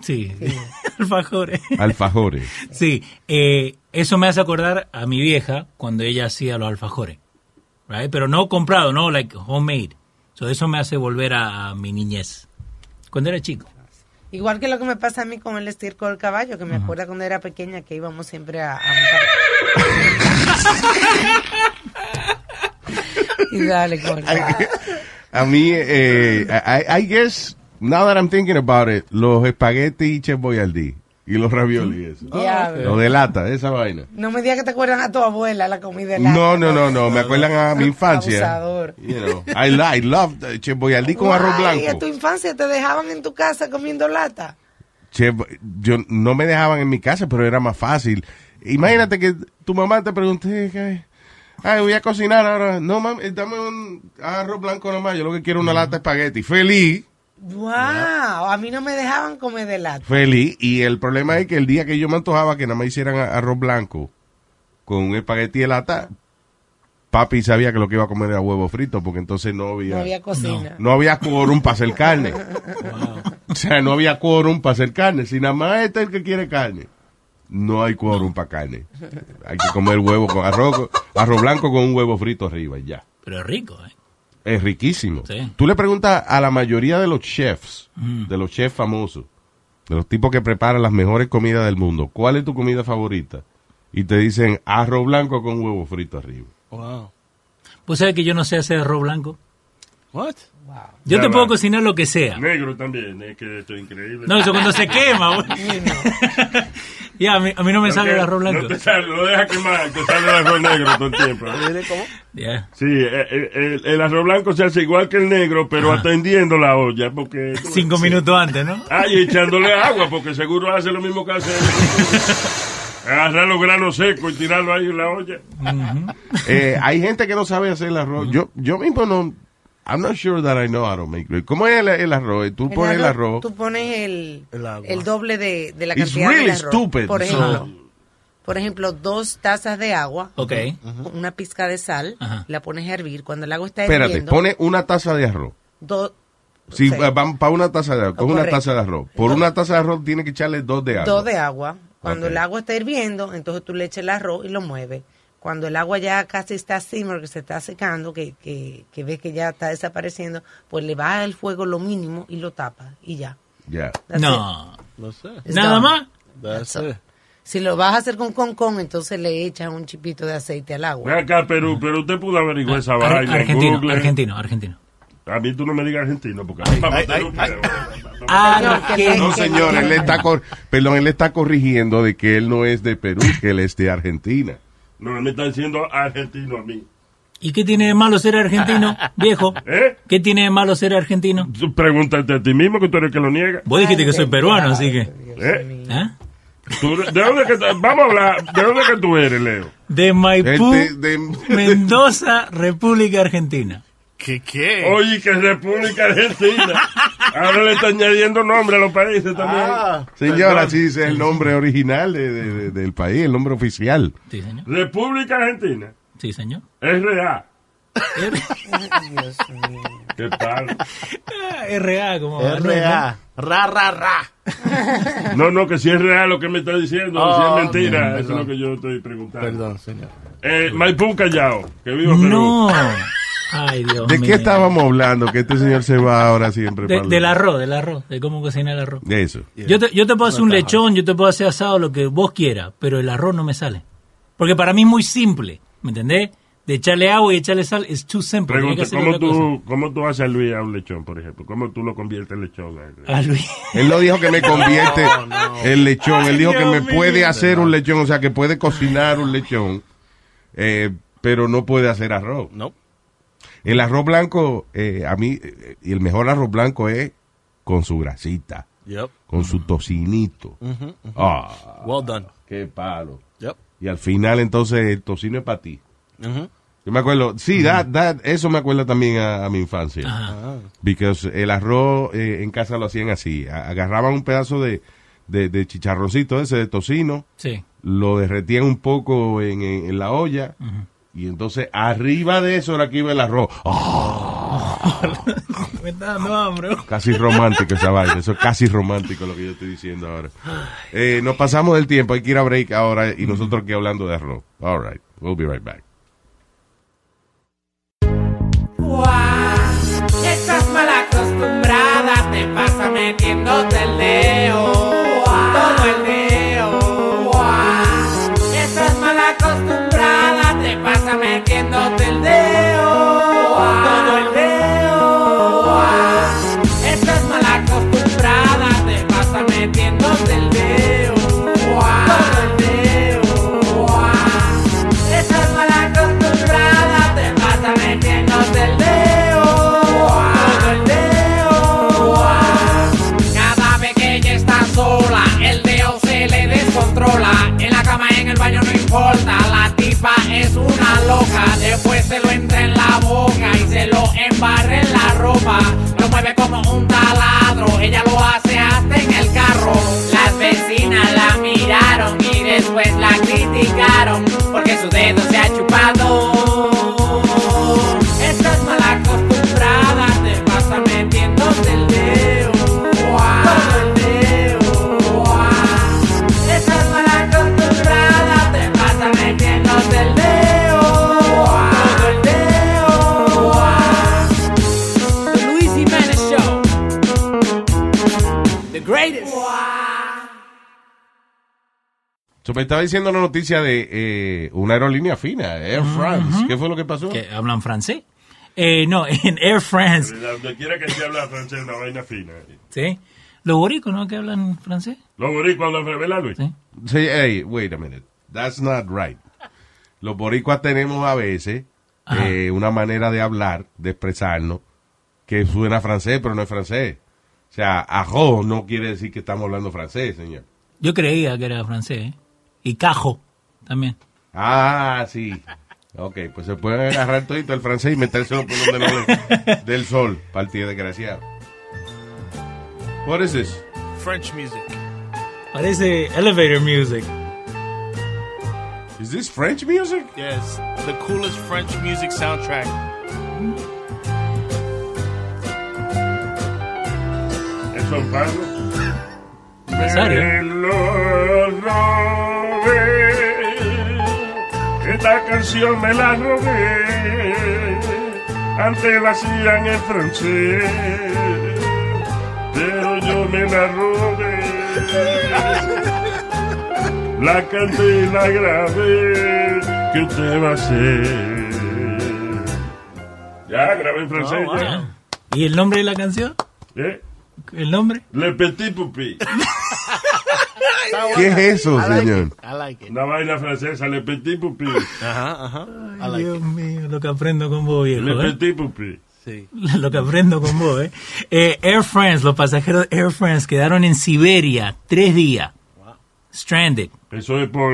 Sí, alfajores. Alfajores. Sí, eh, eso me hace acordar a mi vieja cuando ella hacía los alfajores. Right? Pero no comprado, no, like homemade. So eso me hace volver a, a mi niñez. Cuando era chico. Igual que lo que me pasa a mí con el estirco del caballo, que me acuerda cuando era pequeña que íbamos siempre a, a montar. y dale, coño. A mí, eh, I, I guess, now that I'm thinking about it, los espaguetis y Chef Boyardee y los raviolis y eso. Diablo. Lo de lata, esa vaina. No me digas que te acuerdan a tu abuela la comida helada. No, no, no, no, me acuerdan a mi infancia. Abusador. You know, I, I love Chef Boyardee con arroz blanco. ¿A tu infancia te dejaban en tu casa comiendo lata? Chef, yo no me dejaban en mi casa, pero era más fácil. Imagínate que tu mamá te pregunte, ¿qué? ay, voy a cocinar ahora. No, mami, dame un arroz blanco nomás. Yo lo que quiero es una lata de espagueti. Feliz, Wow, a mí no me dejaban comer de lata. feliz. Y el problema es que el día que yo me antojaba que nada más hicieran arroz blanco con un espagueti de lata, papi sabía que lo que iba a comer era huevo frito, porque entonces no había, No había cocina. no había quórum para hacer carne. O sea, no había quórum para hacer carne. Si nada más este es el que quiere carne, no hay quórum para carne. Hay que comer huevo con arroz, arroz blanco con un huevo frito arriba y ya. Pero es rico, ¿eh? Es riquísimo. Sí. Tú le preguntas a la mayoría de los chefs, de los chefs famosos, de los tipos que preparan las mejores comidas del mundo, ¿cuál es tu comida favorita? Y te dicen arroz blanco con huevo frito arriba. Wow. ¿Vos sabés que yo no sé hacer arroz blanco? What? Yo Ya te va. puedo cocinar lo que sea. Negro también, es que esto es increíble. No, eso cuando se quema. ya, a mí, a mí no me sale el arroz blanco. No te sale, lo deja quemar, te sale el arroz negro todo el tiempo. Ya. Sí, eh, eh, el, el arroz blanco se hace igual que el negro, pero atendiendo la olla, porque... Cinco minutos antes, ¿no? Ah, y echándole agua, porque seguro hace lo mismo que hace el- Agarrar los granos secos y tirarlo ahí en la olla. Eh, hay gente que no sabe hacer el arroz. Yo, yo mismo no. I'm not sure that I know how to make it. ¿Cómo es el, el arroz? Tú pones el arroz. Tú pones el, El agua. el doble de, de la It's cantidad really del arroz. stupid. Por So- ejemplo, por ejemplo, dos tazas de agua, Ok. una pizca de sal, la pones a hervir. Cuando el agua está Espérate, hirviendo, pone una taza de arroz. do- Si Sí. van para una taza de arroz, con una taza de arroz. Por una taza de arroz tiene que echarle dos de agua. dos de agua. Cuando el agua está hirviendo, entonces tú le echas el arroz y lo mueves. Cuando el agua ya casi está simmer, que se está secando, que, que, que ves que ya está desapareciendo, pues le bajas el fuego lo mínimo y lo tapas y ya. Ya. No. No sé. It's Nada más. That's That's it. Si lo vas a hacer con con con, entonces le echas un chipito de aceite al agua. acá, Perú, pero usted pudo averiguar esa Ar- vaina en argentino, Google. argentino, argentino. A mí tú no me digas argentino, porque a mí para ay, un pedo. Argentino. No, señor, él está, cor- perdón, él está corrigiendo de que él no es de Perú, que él es de Argentina. No, me está diciendo argentino a mí. ¿Y qué tiene de malo ser argentino, viejo? ¿Eh? ¿Qué tiene de malo ser argentino? Pregúntate a ti mismo que tú eres el que lo niega. Vos dijiste que soy peruano, así que... ¿Eh? ¿eh? Tú- ¿De dónde que, vamos a hablar, ¿de dónde que tú eres, Leo? De Maipú, Este, de- Mendoza, República Argentina. ¿Qué qué? Oye, que República Argentina. Ahora le está añadiendo nombre a los países también. Ah, Señora, así es el nombre original de- de- de- del país, el nombre oficial. Sí, señor. República Argentina. Sí, señor. RA. Dios mío. Qué palo. Ah, RA, como... R.A. Ra, ra, ra. No, no, que si es real lo que me está diciendo, Oh, si es mentira, bien, eso es perdón. lo que yo estoy preguntando. Perdón, señor. Eh, Maipú Callao, que viva Perú. No. Ay, Dios ¿De mío. qué estábamos hablando? Que este señor se va ahora siempre. De- del arroz, del arroz, de cómo cocinar el arroz. De eso. Yo te, yo te puedo hacer un lechón, yo te puedo hacer asado, lo que vos quieras, pero el arroz no me sale. Porque para mí es muy simple, ¿me entendés? De echarle agua y echarle sal es too simple. Pregunta, hacer ¿cómo tú, ¿cómo tú haces a Luis a un lechón, por ejemplo? ¿Cómo tú lo conviertes en lechón? Ah, Luis. Él no dijo que me convierte el lechón. Él dijo que me mío. puede hacer un lechón, o sea, que puede cocinar un lechón, eh, pero no puede hacer arroz. No. El arroz blanco, eh, a mí, eh, y el mejor arroz blanco es con su grasita, Yep. con su tocinito. Ah, Well done. qué palo. Yep. Y al final, entonces, el tocino es para ti. Yo me acuerdo, sí, that- that- eso me acuerda también a, a mi infancia. Ajá. Because el arroz eh, en casa lo hacían así. Agarraban un pedazo de, de, de chicharroncito ese de tocino, Sí. lo derretían un poco en, en- en la olla, y entonces arriba de eso era que iba el arroz. Me está dando hambre. Casi romántico esa vaina. Eso es casi romántico lo que yo estoy diciendo ahora. Eh, nos pasamos del tiempo, hay que ir a break ahora y nosotros aquí hablando de arroz. All right, we'll be right back. Después se lo entra en la boca y se lo embarra en la ropa. Lo mueve como un taladro. Me estaba diciendo una noticia de eh, una aerolínea fina, Air France. ¿Qué fue lo que pasó? ¿Que hablan francés? Eh, no, en Air France, Donde quiera que se habla francés, una vaina fina. ¿sí? Los boricos, ¿no? Que hablan francés. Los boricuas hablan francés, ¿verdad, Luis? Sí. Sí, hey, wait a minute. That's not right. Los boricuas tenemos a veces eh, una manera de hablar, de expresarnos, que suena francés, pero no es francés. O sea, ajo no quiere decir que estamos hablando francés, señor. Yo creía que era francés, ¿eh? Y cajo, también. Ah, sí. Ok, pues se pueden agarrar todito el francés y metérselo por donde no del sol, partido desgraciado. What is this? French music. Parece elevator music. Is this French music? Yes, the coolest French music soundtrack. ¿Es Pablo? Lo robé. Esta canción me la robé. Antes la hacían en francés. Pero yo me la robé. La canté y la grabé. ¿Qué usted va a hacer? Ya, grabé en francés. ¿Y el nombre de la canción? ¿Eh? ¿El nombre? Le Petit Pupi. ¿Qué es eso, señor? I like it. Una vaina francesa, Le Petit Pupi. Ajá, ajá. I like Dios it. mío, lo que aprendo con vos, viejo. Le ¿eh? Petit Pupi. Sí. Lo que aprendo con vos, ¿eh? Eh, Air France, los pasajeros de Air France quedaron en Siberia tres días. Stranded. Eso es por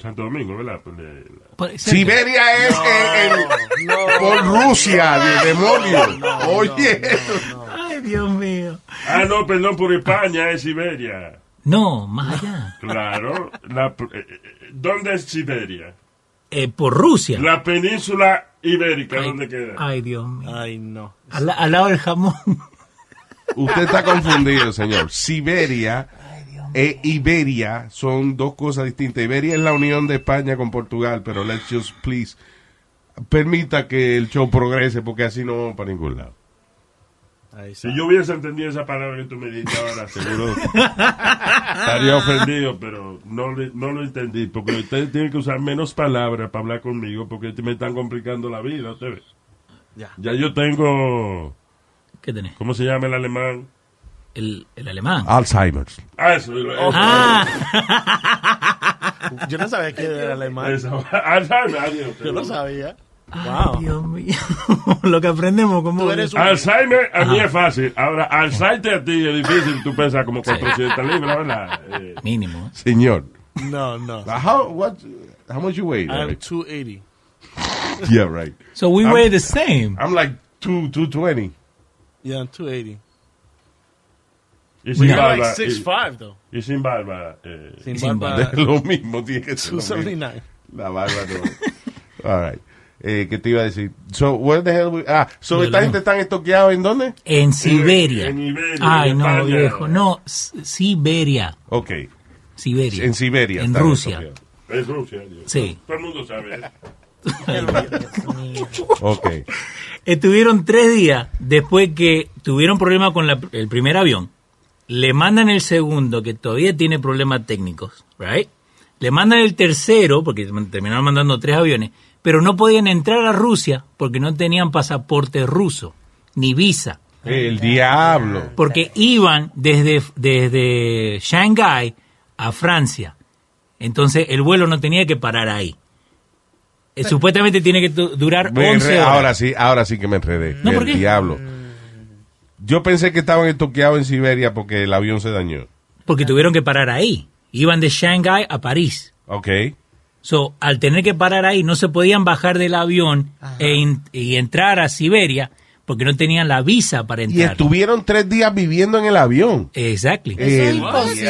Santo Domingo, ¿verdad? Por de-. Siberia es en- en- por Rusia, de demonio. Oye, Ay, Dios mío. Ah, no, perdón, por España es Siberia. No, más allá. Claro. La, eh, eh, ¿Dónde es Siberia? Eh, por Rusia. La península ibérica, Ay, ¿dónde queda? Ay, Dios mío. Ay, no. Al, al lado del jamón. usted está confundido, señor. Siberia e Iberia son dos cosas distintas. Iberia es la unión de España con Portugal, pero let's just please permita que el show progrese porque así no vamos para ningún lado. Si yo hubiese entendido esa palabra que tú me dijiste ahora, seguro estaría ofendido, pero no, le- no lo entendí. Porque ustedes tienen que usar menos palabras para hablar conmigo porque me están complicando la vida, ustedes. Ya. Ya yo tengo, ¿Qué tenés? ¿cómo se llama el alemán? El, el alemán. Alzheimer's. Ah, eso. eso. Ah, Yo no sabía que era alemán. Eso. Alzheimer. Yo no sabía. Ay, Wow. Dios mío. Lo que aprendemos como... Eres un- Alzheimer a mí es fácil. Ahora, Alzheimer a ti es difícil. Tú pesas como 400 libras, ¿verdad? Eh, Mínimo. Señor. No, no. How, what, How much you weigh? I'm Eric? 280. Yeah, right. So we I'm- weigh the same. I'm like two, 220. Yeah, I'm 280. Y sin like barba. 6'5", though. Y, y sin barba. Eh, Sin barba. lo mismo tiene que ser. lo mismo. 279. La barba no. All right. Eh, ¿Qué te iba a decir? So, where the hell we- ah, so esta la- gente están estoqueados en dónde? En Siberia. en Iberia, Ay, en no, España. viejo. No, Siberia. Ok. Siberia. En Siberia. En Rusia. Es Rusia. Dios. Sí. Todo el mundo sabe. Ok. Estuvieron tres días después que tuvieron problema con la- el primer avión. Le mandan el segundo, que todavía tiene problemas técnicos, right? Le mandan el tercero, porque terminaron mandando tres aviones, pero no podían entrar a Rusia porque no tenían pasaporte ruso, ni visa. El diablo. Porque iban desde, desde Shanghái a Francia. Entonces el vuelo no tenía que parar ahí. Eh, Supuestamente tiene que du- durar Me 11 enredé. horas. ahora sí, ahora sí que me enredé. No, el diablo. Yo pensé que estaban estoqueados en Siberia porque el avión se dañó. Porque tuvieron que parar ahí. Iban de Shanghái a París. Ok. So, al tener que parar ahí, no se podían bajar del avión e in- y entrar a Siberia porque no tenían la visa para Y entrar. estuvieron tres días viviendo en el avión. Exactly. Eso es imposible.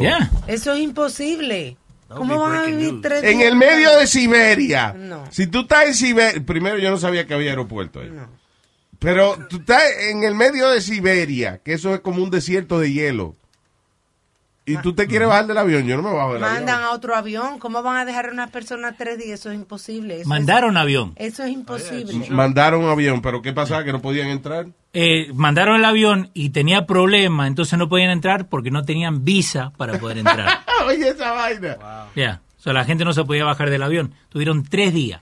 Yeah. Eso es imposible. ¿Cómo van a vivir tres En días? el medio de Siberia. No. Si tú estás en Siberia, primero yo no sabía que había aeropuerto ahí. Pero tú estás en el medio de Siberia, que eso es como un desierto de hielo. Y tú te quieres bajar del avión, yo no me bajo del Mandan avión. a otro avión. ¿Cómo van a dejar a una persona tres días? Eso es imposible. Eso Mandaron avión. Es, eso es imposible. Mandaron un avión, pero ¿qué pasaba? Que no podían entrar. Eh, mandaron el avión y tenía problema, entonces no podían entrar porque no tenían visa para poder entrar. Oye, esa vaina. Ya. O sea, la gente no se podía bajar del avión. Tuvieron tres días.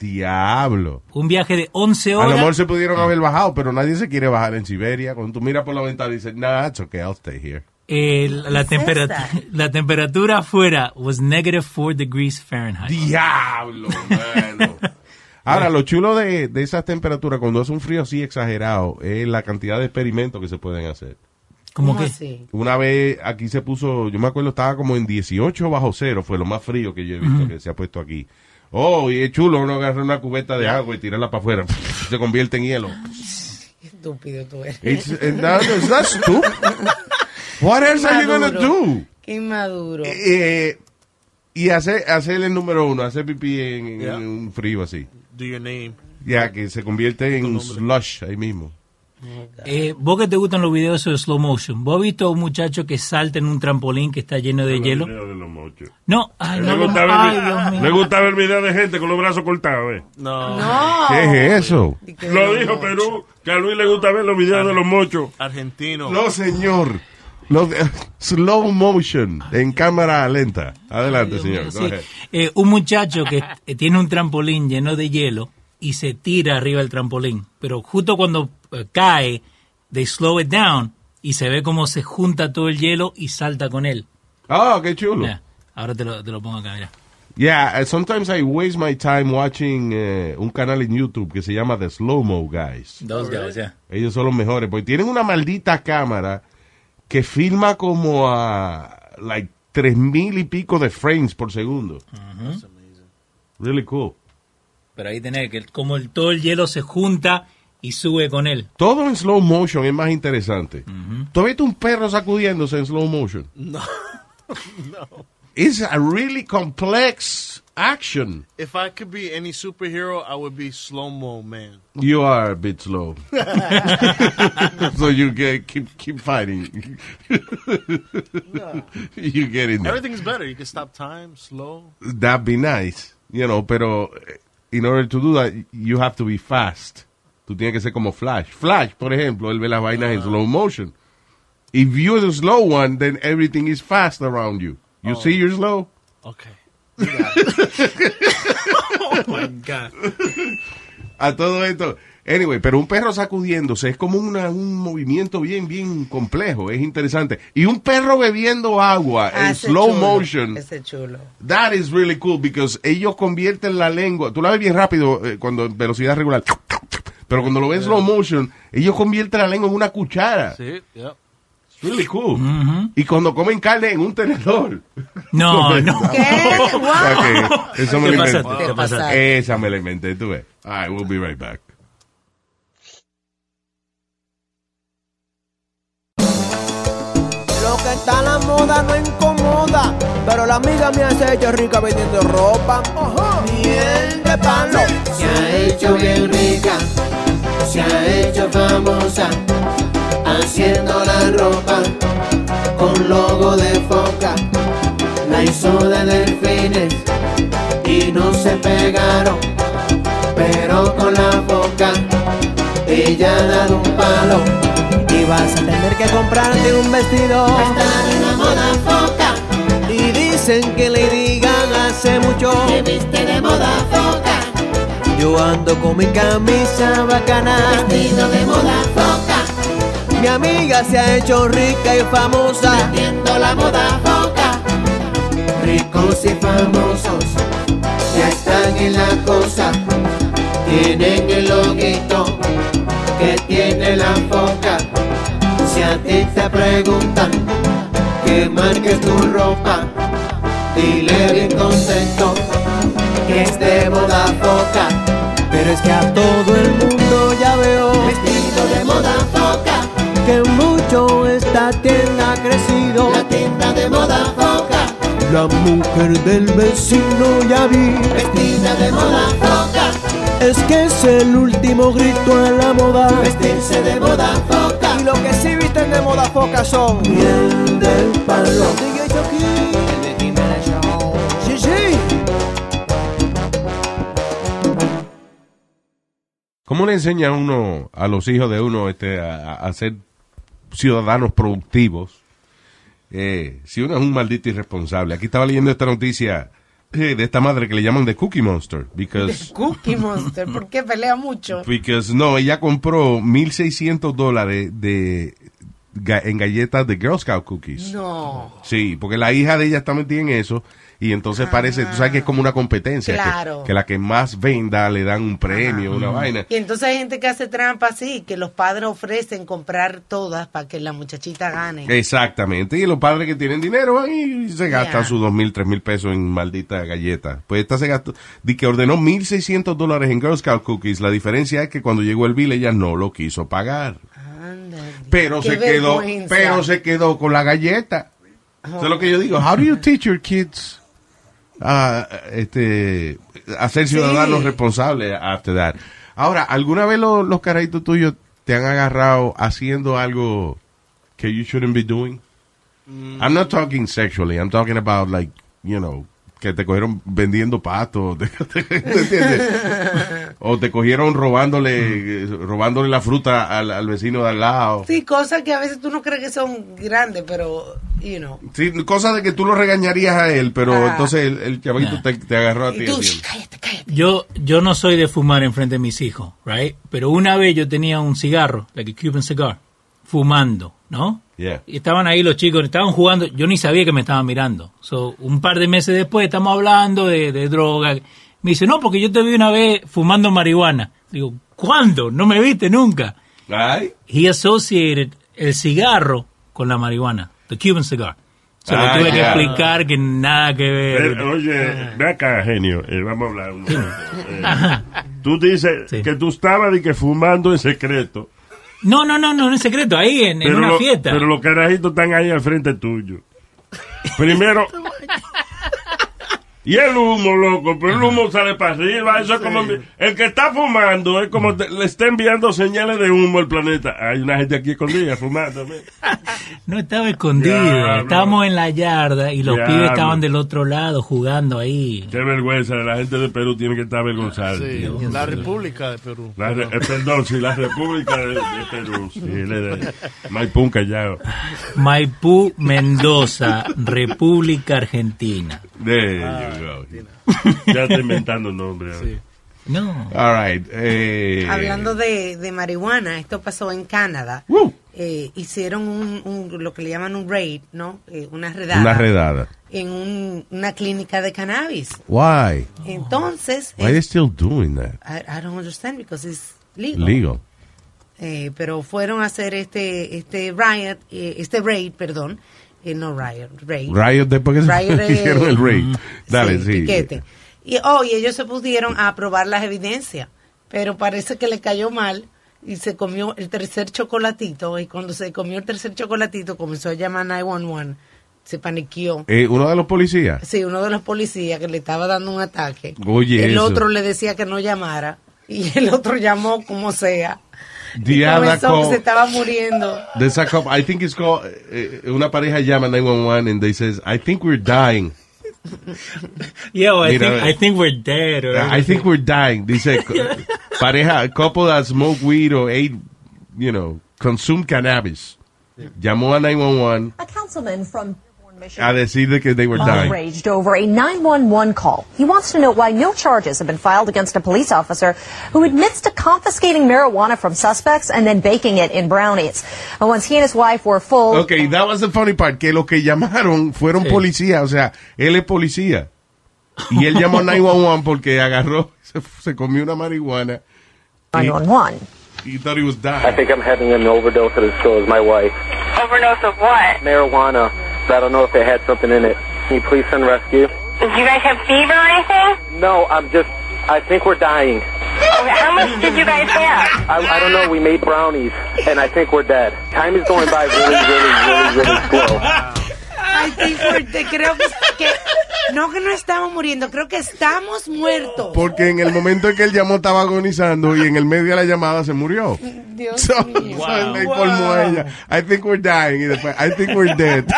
Diablo. Un viaje de 11 A horas. lo mejor se pudieron haber bajado, pero nadie se quiere bajar en Siberia. Cuando tú miras por la ventana y dices, nah, it's okay, I'll stay here. Eh, la, la ¿Qué es temperatura, la temperatura afuera was negative 4 degrees Fahrenheit. Diablo, mano. Ahora, lo chulo de, de esas temperaturas, cuando es un frío así exagerado, es la cantidad de experimentos que se pueden hacer. ¿Cómo ¿Cómo que? así? Una vez aquí se puso, yo me acuerdo, estaba como en 18 bajo cero, fue lo más frío que yo he visto que se ha puesto aquí. Oh, y es chulo uno agarra una cubeta de agua y tirarla para afuera, se convierte en hielo. Qué estúpido tú eres. It's, it's not stupid. What else are you gonna do? Qué inmaduro. Eh, y hacer, hacer el número uno, hacer pipí en, en Yeah. un frío así. Do your name. Ya, que se convierte en un slush ahí mismo. Eh, vos que te gustan los videos de slow motion, ¿vos has visto a un muchacho que salta en un trampolín que está lleno de hielo? No, ay, no, no, gusta, ver, ay, Dios mío. le gusta ver videos de gente con los brazos cortados, ¿eh? No. No. ¿Qué es eso? Di que Lo no. dijo Perú, que a Luis le gusta ver los videos de los mochos. Argentino. No, señor. Slow motion, en cámara lenta. Adelante, señor. Sí. Go ahead. Eh, un muchacho que eh, tiene un trampolín lleno de hielo y se tira arriba del trampolín, pero justo cuando eh, cae, they slow it down y se ve como se junta todo el hielo y salta con él. Ah, qué chulo. Ahora te lo, te lo pongo acá, mira. Yeah, uh, sometimes I waste my time watching eh, un canal en YouTube que se llama The Slow Mo Guys. Dos guys, ya. Ellos son los mejores, porque tienen una maldita cámara que filma como a like tres mil y pico de frames por segundo. Really cool. Pero ahí tenés que como el, todo el hielo se junta y sube con él. Todo en slow motion es más interesante. ¿Tú has visto un perro sacudiéndose en slow motion? No. no. It's a really complex action. If I could be any superhero, I would be slow mo man. You are a bit slow. so you get, keep keep fighting. you get in there. Everything's better. You can stop time, slow. That'd be nice, you know, pero in order to do that, you have to be fast. Tú tienes que ser como Flash. Flash, por ejemplo, él ve las vainas en ah. slow motion. If you're the slow one, then everything is fast around you. You oh. see you're slow? Okay. Oh my God. A todo esto. Anyway, pero un perro sacudiéndose es como una- un movimiento bien, bien complejo. Es interesante. Y un perro bebiendo agua Ah, en ese slow chulo, motion. Ese chulo. That is really cool because ellos convierten la lengua. Tú la ves bien rápido eh, cuando en velocidad regular. Pero cuando lo ves slow motion, ellos convierten la lengua en una cuchara. Really cool. Y cuando comen carne en un tenedor. No, no. ¿Qué? Wow. Eso me lo inventé. Esa me la inventé, tú ves. All right, we'll be right back. Lo que está la moda no incomoda, pero la amiga mía se ha hecho rica vendiendo ropa. Miel de palo. Se ha hecho bien rica, se ha hecho famosa, haciendo la ropa con logo de foca. La hizo de delfines y no se pegaron, pero con la boca ella ha dado un palo. Y vas a tener que comprarte un vestido. Está en la moda foca, Y dicen que Lady Gaga hace mucho. que viste de moda foca, Yo ando con mi camisa bacana. vestido de moda foca, Mi amiga se ha hecho rica y famosa. viendo la moda foca. Ricos y famosos ya están en la cosa, tienen el loguito que tiene la foca. Si a ti te preguntan que marques tu ropa, dile bien contento que es de moda foca, Pero es que a todo el mundo ya veo vestido de moda foca, que mucho esta tienda ha crecido. la tienda de moda foca, La mujer del vecino ya vi. vestida de moda foca, Es que es el último grito a la moda. vestirse de moda foca. Y lo que sí visten de moda foca son miel del palo. ¿Cómo le enseña uno a los hijos de uno este, a, a ser ciudadanos productivos? Eh, si uno es un maldito irresponsable. Aquí estaba leyendo esta noticia eh, de esta madre que le llaman The Cookie Monster. Because, Cookie Monster, ¿por qué pelea mucho? because no, ella compró 1.600 dólares de, en galletas de Girl Scout Cookies. No. Sí, porque la hija de ella está metida en eso y entonces parece, tú sabes que es como una competencia. que- Claro. Que, la que más venda le dan un premio, una vaina. Y entonces hay gente que hace trampa así, que los padres ofrecen comprar todas para que la muchachita gane. Exactamente. Y los padres que tienen dinero van y se gastan sus dos mil, tres mil pesos en maldita galleta. Pues esta se gastó, di que ordenó mil seiscientos dólares en Girl Scout Cookies. La diferencia es que cuando llegó el bill ella no lo quiso pagar. Ándale. Pero se quedó, pero se quedó con la galleta. Eso es lo que yo digo. How do you teach your kids a, este, a ser ciudadanos Sí. responsables after that? Ahora, ¿alguna vez lo- los carajitos tuyos te han agarrado haciendo algo que you shouldn't be doing? I'm not talking sexually. I'm talking about like, you know, que te cogieron vendiendo patos, ¿te entiendes? o te cogieron robándole, robándole la fruta al, al vecino de al lado. Sí, cosas que a veces tú no crees que son grandes, pero, you know. Sí, cosas de que tú lo regañarías a él, pero Ah. entonces el, el chavito Ya. te, te agarró a ti. Y tú, así. "Shh, cállate, cállate. Yo, yo no soy de fumar enfrente de mis hijos, right? Pero una vez yo tenía un cigarro, like a Cuban cigar, fumando, ¿no? Yeah. Y estaban ahí los chicos, estaban jugando, yo ni sabía que me estaban mirando. So, un par de meses después estamos hablando de, de droga. Me dice, no, porque yo te vi una vez fumando marihuana. Digo, ¿cuándo? No me viste nunca. Ay, He associated el cigarro con la marihuana, the Cuban cigar. Se lo Ah, tuve que explicar que nada que ver. Eh, oye, ve acá, genio. eh, vamos a hablar. un momento. Eh, tú dices Sí. que tú estabas de que fumando en secreto. No, no, no, no, en secreto, ahí en, en una lo- fiesta. pero los carajitos están ahí al frente tuyo. Primero. Y el humo, loco, pero el humo sale para arriba. Eso es como. El que está fumando es como te- le está enviando señales de humo al planeta. Hay una gente aquí escondida fumando. No estaba escondido, estábamos en la yarda y los pibes estaban del otro lado jugando ahí. Qué vergüenza. La gente de Perú tiene que estar avergonzada. Sí, la República de Perú. La re- eh, perdón, sí, la República de, de Perú. Sí, le- le- Maipú, Callao. Maipú, Mendoza, República Argentina. There Ah. you go. Ya está inventando nombres. No. All right. eh, Hablando de, de marihuana, esto pasó en Canadá. Woo. Eh, hicieron un, un- lo que le llaman un raid, ¿no? Eh, una redada. Una redada. En un- una clínica de cannabis. Why? Entonces, Why eh, they still doing that? I, I don't understand because it's legal. Legal. Eh, pero fueron a hacer este este riot, eh, este raid, perdón, eh, no riot, raid. Riot después que se Riot hicieron el raid. Dale, sí. piquete. Y, oh, y ellos se pusieron a probar las evidencias, pero parece que le cayó mal y se comió el tercer chocolatito y cuando se comió el tercer chocolatito comenzó a llamar 911, se paniqueó. Eh, uno de los policías. Sí, uno de los policías que le estaba dando un ataque. Oye, el eso. otro le decía que no llamara y el otro llamó como sea. Y Diabla, comenzó que co- se estaba muriendo. There's a couple- I think it's called, eh, eh, una pareja llama 911 and they says, I think we're dying. Yo, I Mira, think. I think we're dead. or I think we're dying. Dice, co- pareja, couple that smoke weed or ate, you know, consume cannabis. Llamó a 911 A councilman from Dearborn, a Michigan. decir que they were dying. Outraged over a 911 call. He wants to know why no charges have been filed against a police officer who admits to confiscating marijuana from suspects and then baking it in brownies. And once he and his wife were full. Okay, that was the funny part, que los que llamaron fueron policías, o sea, él es policía. Y él llamó 911 porque agarró, se, se comió una marihuana. 911. He thought he was dying. I think I'm having an overdose at the store with my wife. Overdose of what? Marijuana. I don't know if they had something in it. Can you please send rescue? Do you guys have fever or anything? No, I'm just. I think we're dying. How much did you guys have? I, I don't know. We made brownies, and I think we're dead. Time is going by really, really, really, really slow. I think we're dead. creo que, que no que no estamos muriendo, creo que estamos muertos. Porque en el momento en que él llamó estaba agonizando y en el medio de la llamada se murió. Dios So, mío. so colmó a ella. I think we're dying. Y después, I think we're dead.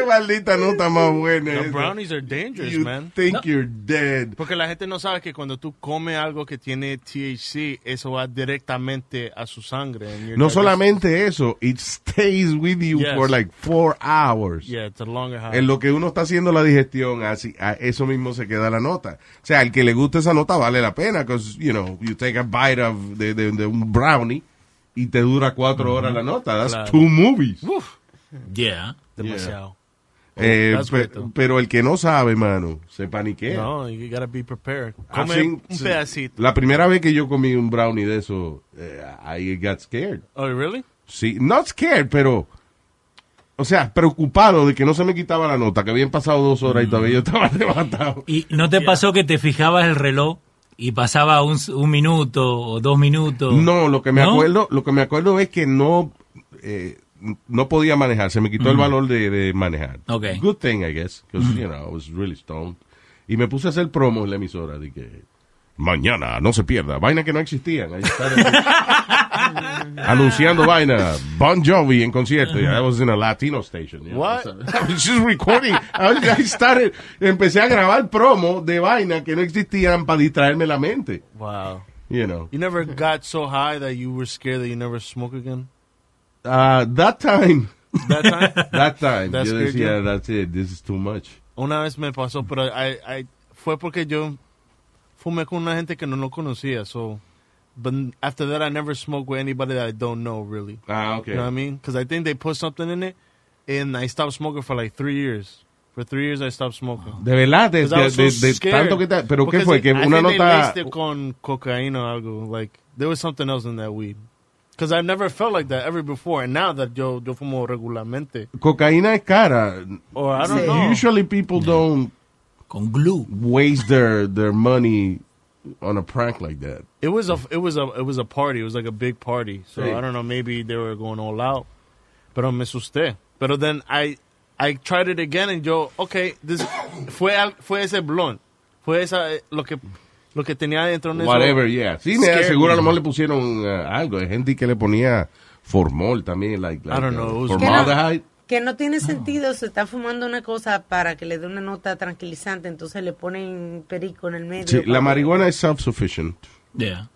Qué maldita nota más buena. The esa. brownies are dangerous, You man. think you're dead. Porque la gente no sabe que cuando tú comes algo que tiene THC, eso va directamente a su sangre. No not- solamente eso, it stays with you Yes. for like four hours. Yeah, it's a longer high. En lo que uno está haciendo la digestión, así, a eso mismo se queda la nota. O sea, el que le guste esa nota vale la pena, because, you know, you take a bite of de, de- de un brownie y te dura cuatro horas la nota. That's Claro. two movies. Yeah. Demasiado. Eh, pe- though. pero el que no sabe, mano, se paniquea. No, you gotta be prepared. Come Así, un pedacito. La primera vez que yo comí un brownie de eso, eh, I got scared. Oh, really? Sí, not scared, pero, o sea, preocupado de que no se me quitaba la nota, que habían pasado dos horas y todavía yo estaba levantado. ¿Y no te pasó que te fijabas el reloj y pasaba un, un minuto o dos minutos? No, lo que me ¿No? acuerdo, lo que me acuerdo es que no, eh, no podía manejar, se me quitó el Mm. valor de, de manejar. Ok. Good thing, I guess, because, Mm. you know, I was really stoned. Y me puse a hacer promo en la emisora, de que, mañana, no se pierda, vaina que no existían. Ahí está, anunciando vaina, Bon Jovi en concierto. I was in a Latino station. know, What? so I was just recording. I, was- I started, empecé a grabar promo de vaina que no existían para distraerme la mente. Wow. You know. You never got so high that you were scared that you never smoke again? Uh, that time. That time? That time. That's yo decía, yeah. that's it, this is too much. Una vez me pasó, pero I, I, fue porque yo fumé con una gente que no lo conocía. So, but after that, I never smoked with anybody that I don't know, really. Ah, okay. You know what I mean? Because I think they put something in it, and I stopped smoking for like three years. For three years, I stopped smoking. De verdad, de, so de- de tanto que te- pero ¿qué fue? Que I una nota- it con cocaína o algo. Like, there was something else in that weed. Because I've never felt like that ever before. And now that yo, yo fumo regularmente. Cocaína es cara. Or I don't know. Usually people don't con glue waste their their money on a prank like that. It was a it was a it was a party. It was like a big party. So Sí. I don't know. Maybe they were going all out. Pero me asusté. Pero then I I tried it again and yo okay this fue al- fue ese blunt. Fue esa eh, lo que lo que tenía dentro de eso. Whatever, yeah. Sí, me aseguro a lo me. mejor le pusieron uh, algo. Hay gente que le ponía formol también, like, like I don't uh, know, was- formaldehyde. Que no tiene sentido, se está fumando una cosa para que le dé una nota tranquilizante, entonces le ponen perico en el medio. Sí, la marihuana es self-sufficient. Yeah.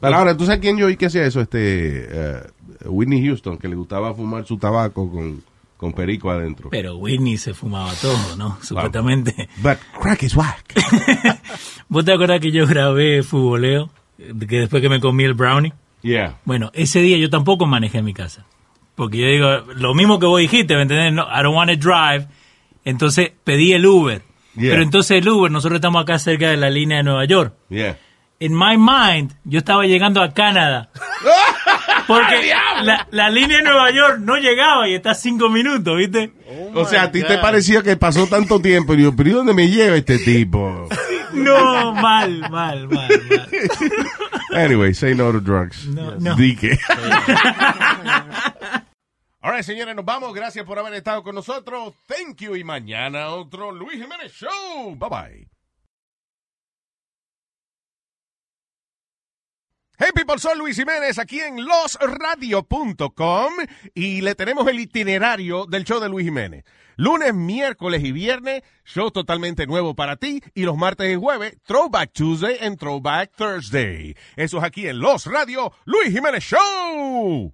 Pero ahora, ¿tú sabes quién yo oí que hacía eso? Este, eh, Whitney Houston, que le gustaba fumar su tabaco con, con perico adentro. Pero Whitney se fumaba todo, ¿no? Supuestamente. But crack is whack. ¿Vos te acuerdas que yo grabé Futboleo? Que después que me comí el brownie. Yeah. Bueno, ese día yo tampoco manejé en mi casa. Porque yo digo, lo mismo que vos dijiste, ¿me entendés? No, I don't want to drive. Entonces pedí el Uber. Yeah. Pero entonces el Uber, nosotros estamos acá cerca de la línea de Nueva York. Yeah. en my mind, yo estaba llegando a Canadá. Porque la, la línea de Nueva York no llegaba y está a cinco minutos, ¿viste? o sea, a ti te pareció que pasó tanto tiempo. Y yo, pero ¿y dónde me lleva este tipo? No, mal, mal, mal, mal. Anyway, say no to drugs. No, no. Dique. All right, señores, nos vamos. Gracias por haber estado con nosotros. Thank you. Y mañana otro Luis Jiménez Show. Bye bye. Hey people, soy Luis Jiménez aquí en losradio.com y le tenemos el itinerario del show de Luis Jiménez. Lunes, miércoles y viernes, show totalmente nuevo para ti y los martes y jueves, Throwback Tuesday and Throwback Thursday. Eso es aquí en Los Radio, Luis Jiménez Show.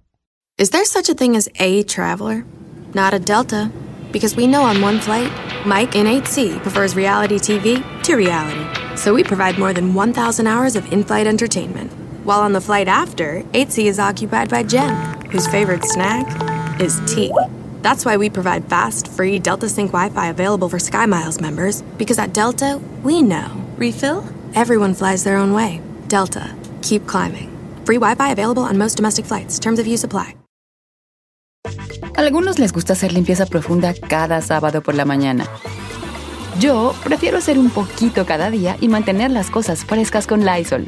Is there such a thing as a traveler? Not a Delta. Because we know on one flight, Mike in 8C prefers reality TV to reality. So we provide more than 1,000 hours of in flight entertainment. While on the flight after, 8C is occupied by Jen, whose favorite snack is tea. That's why we provide fast, free Delta Sync Wi Fi available for SkyMiles members, because at Delta, we know. Refill? Everyone flies their own way. Delta. Keep climbing. Free Wi Fi available on most domestic flights. Terms of use apply. Algunos les gusta hacer limpieza profunda cada sábado por la mañana. Yo prefiero hacer un poquito cada día y mantener las cosas frescas con Lysol.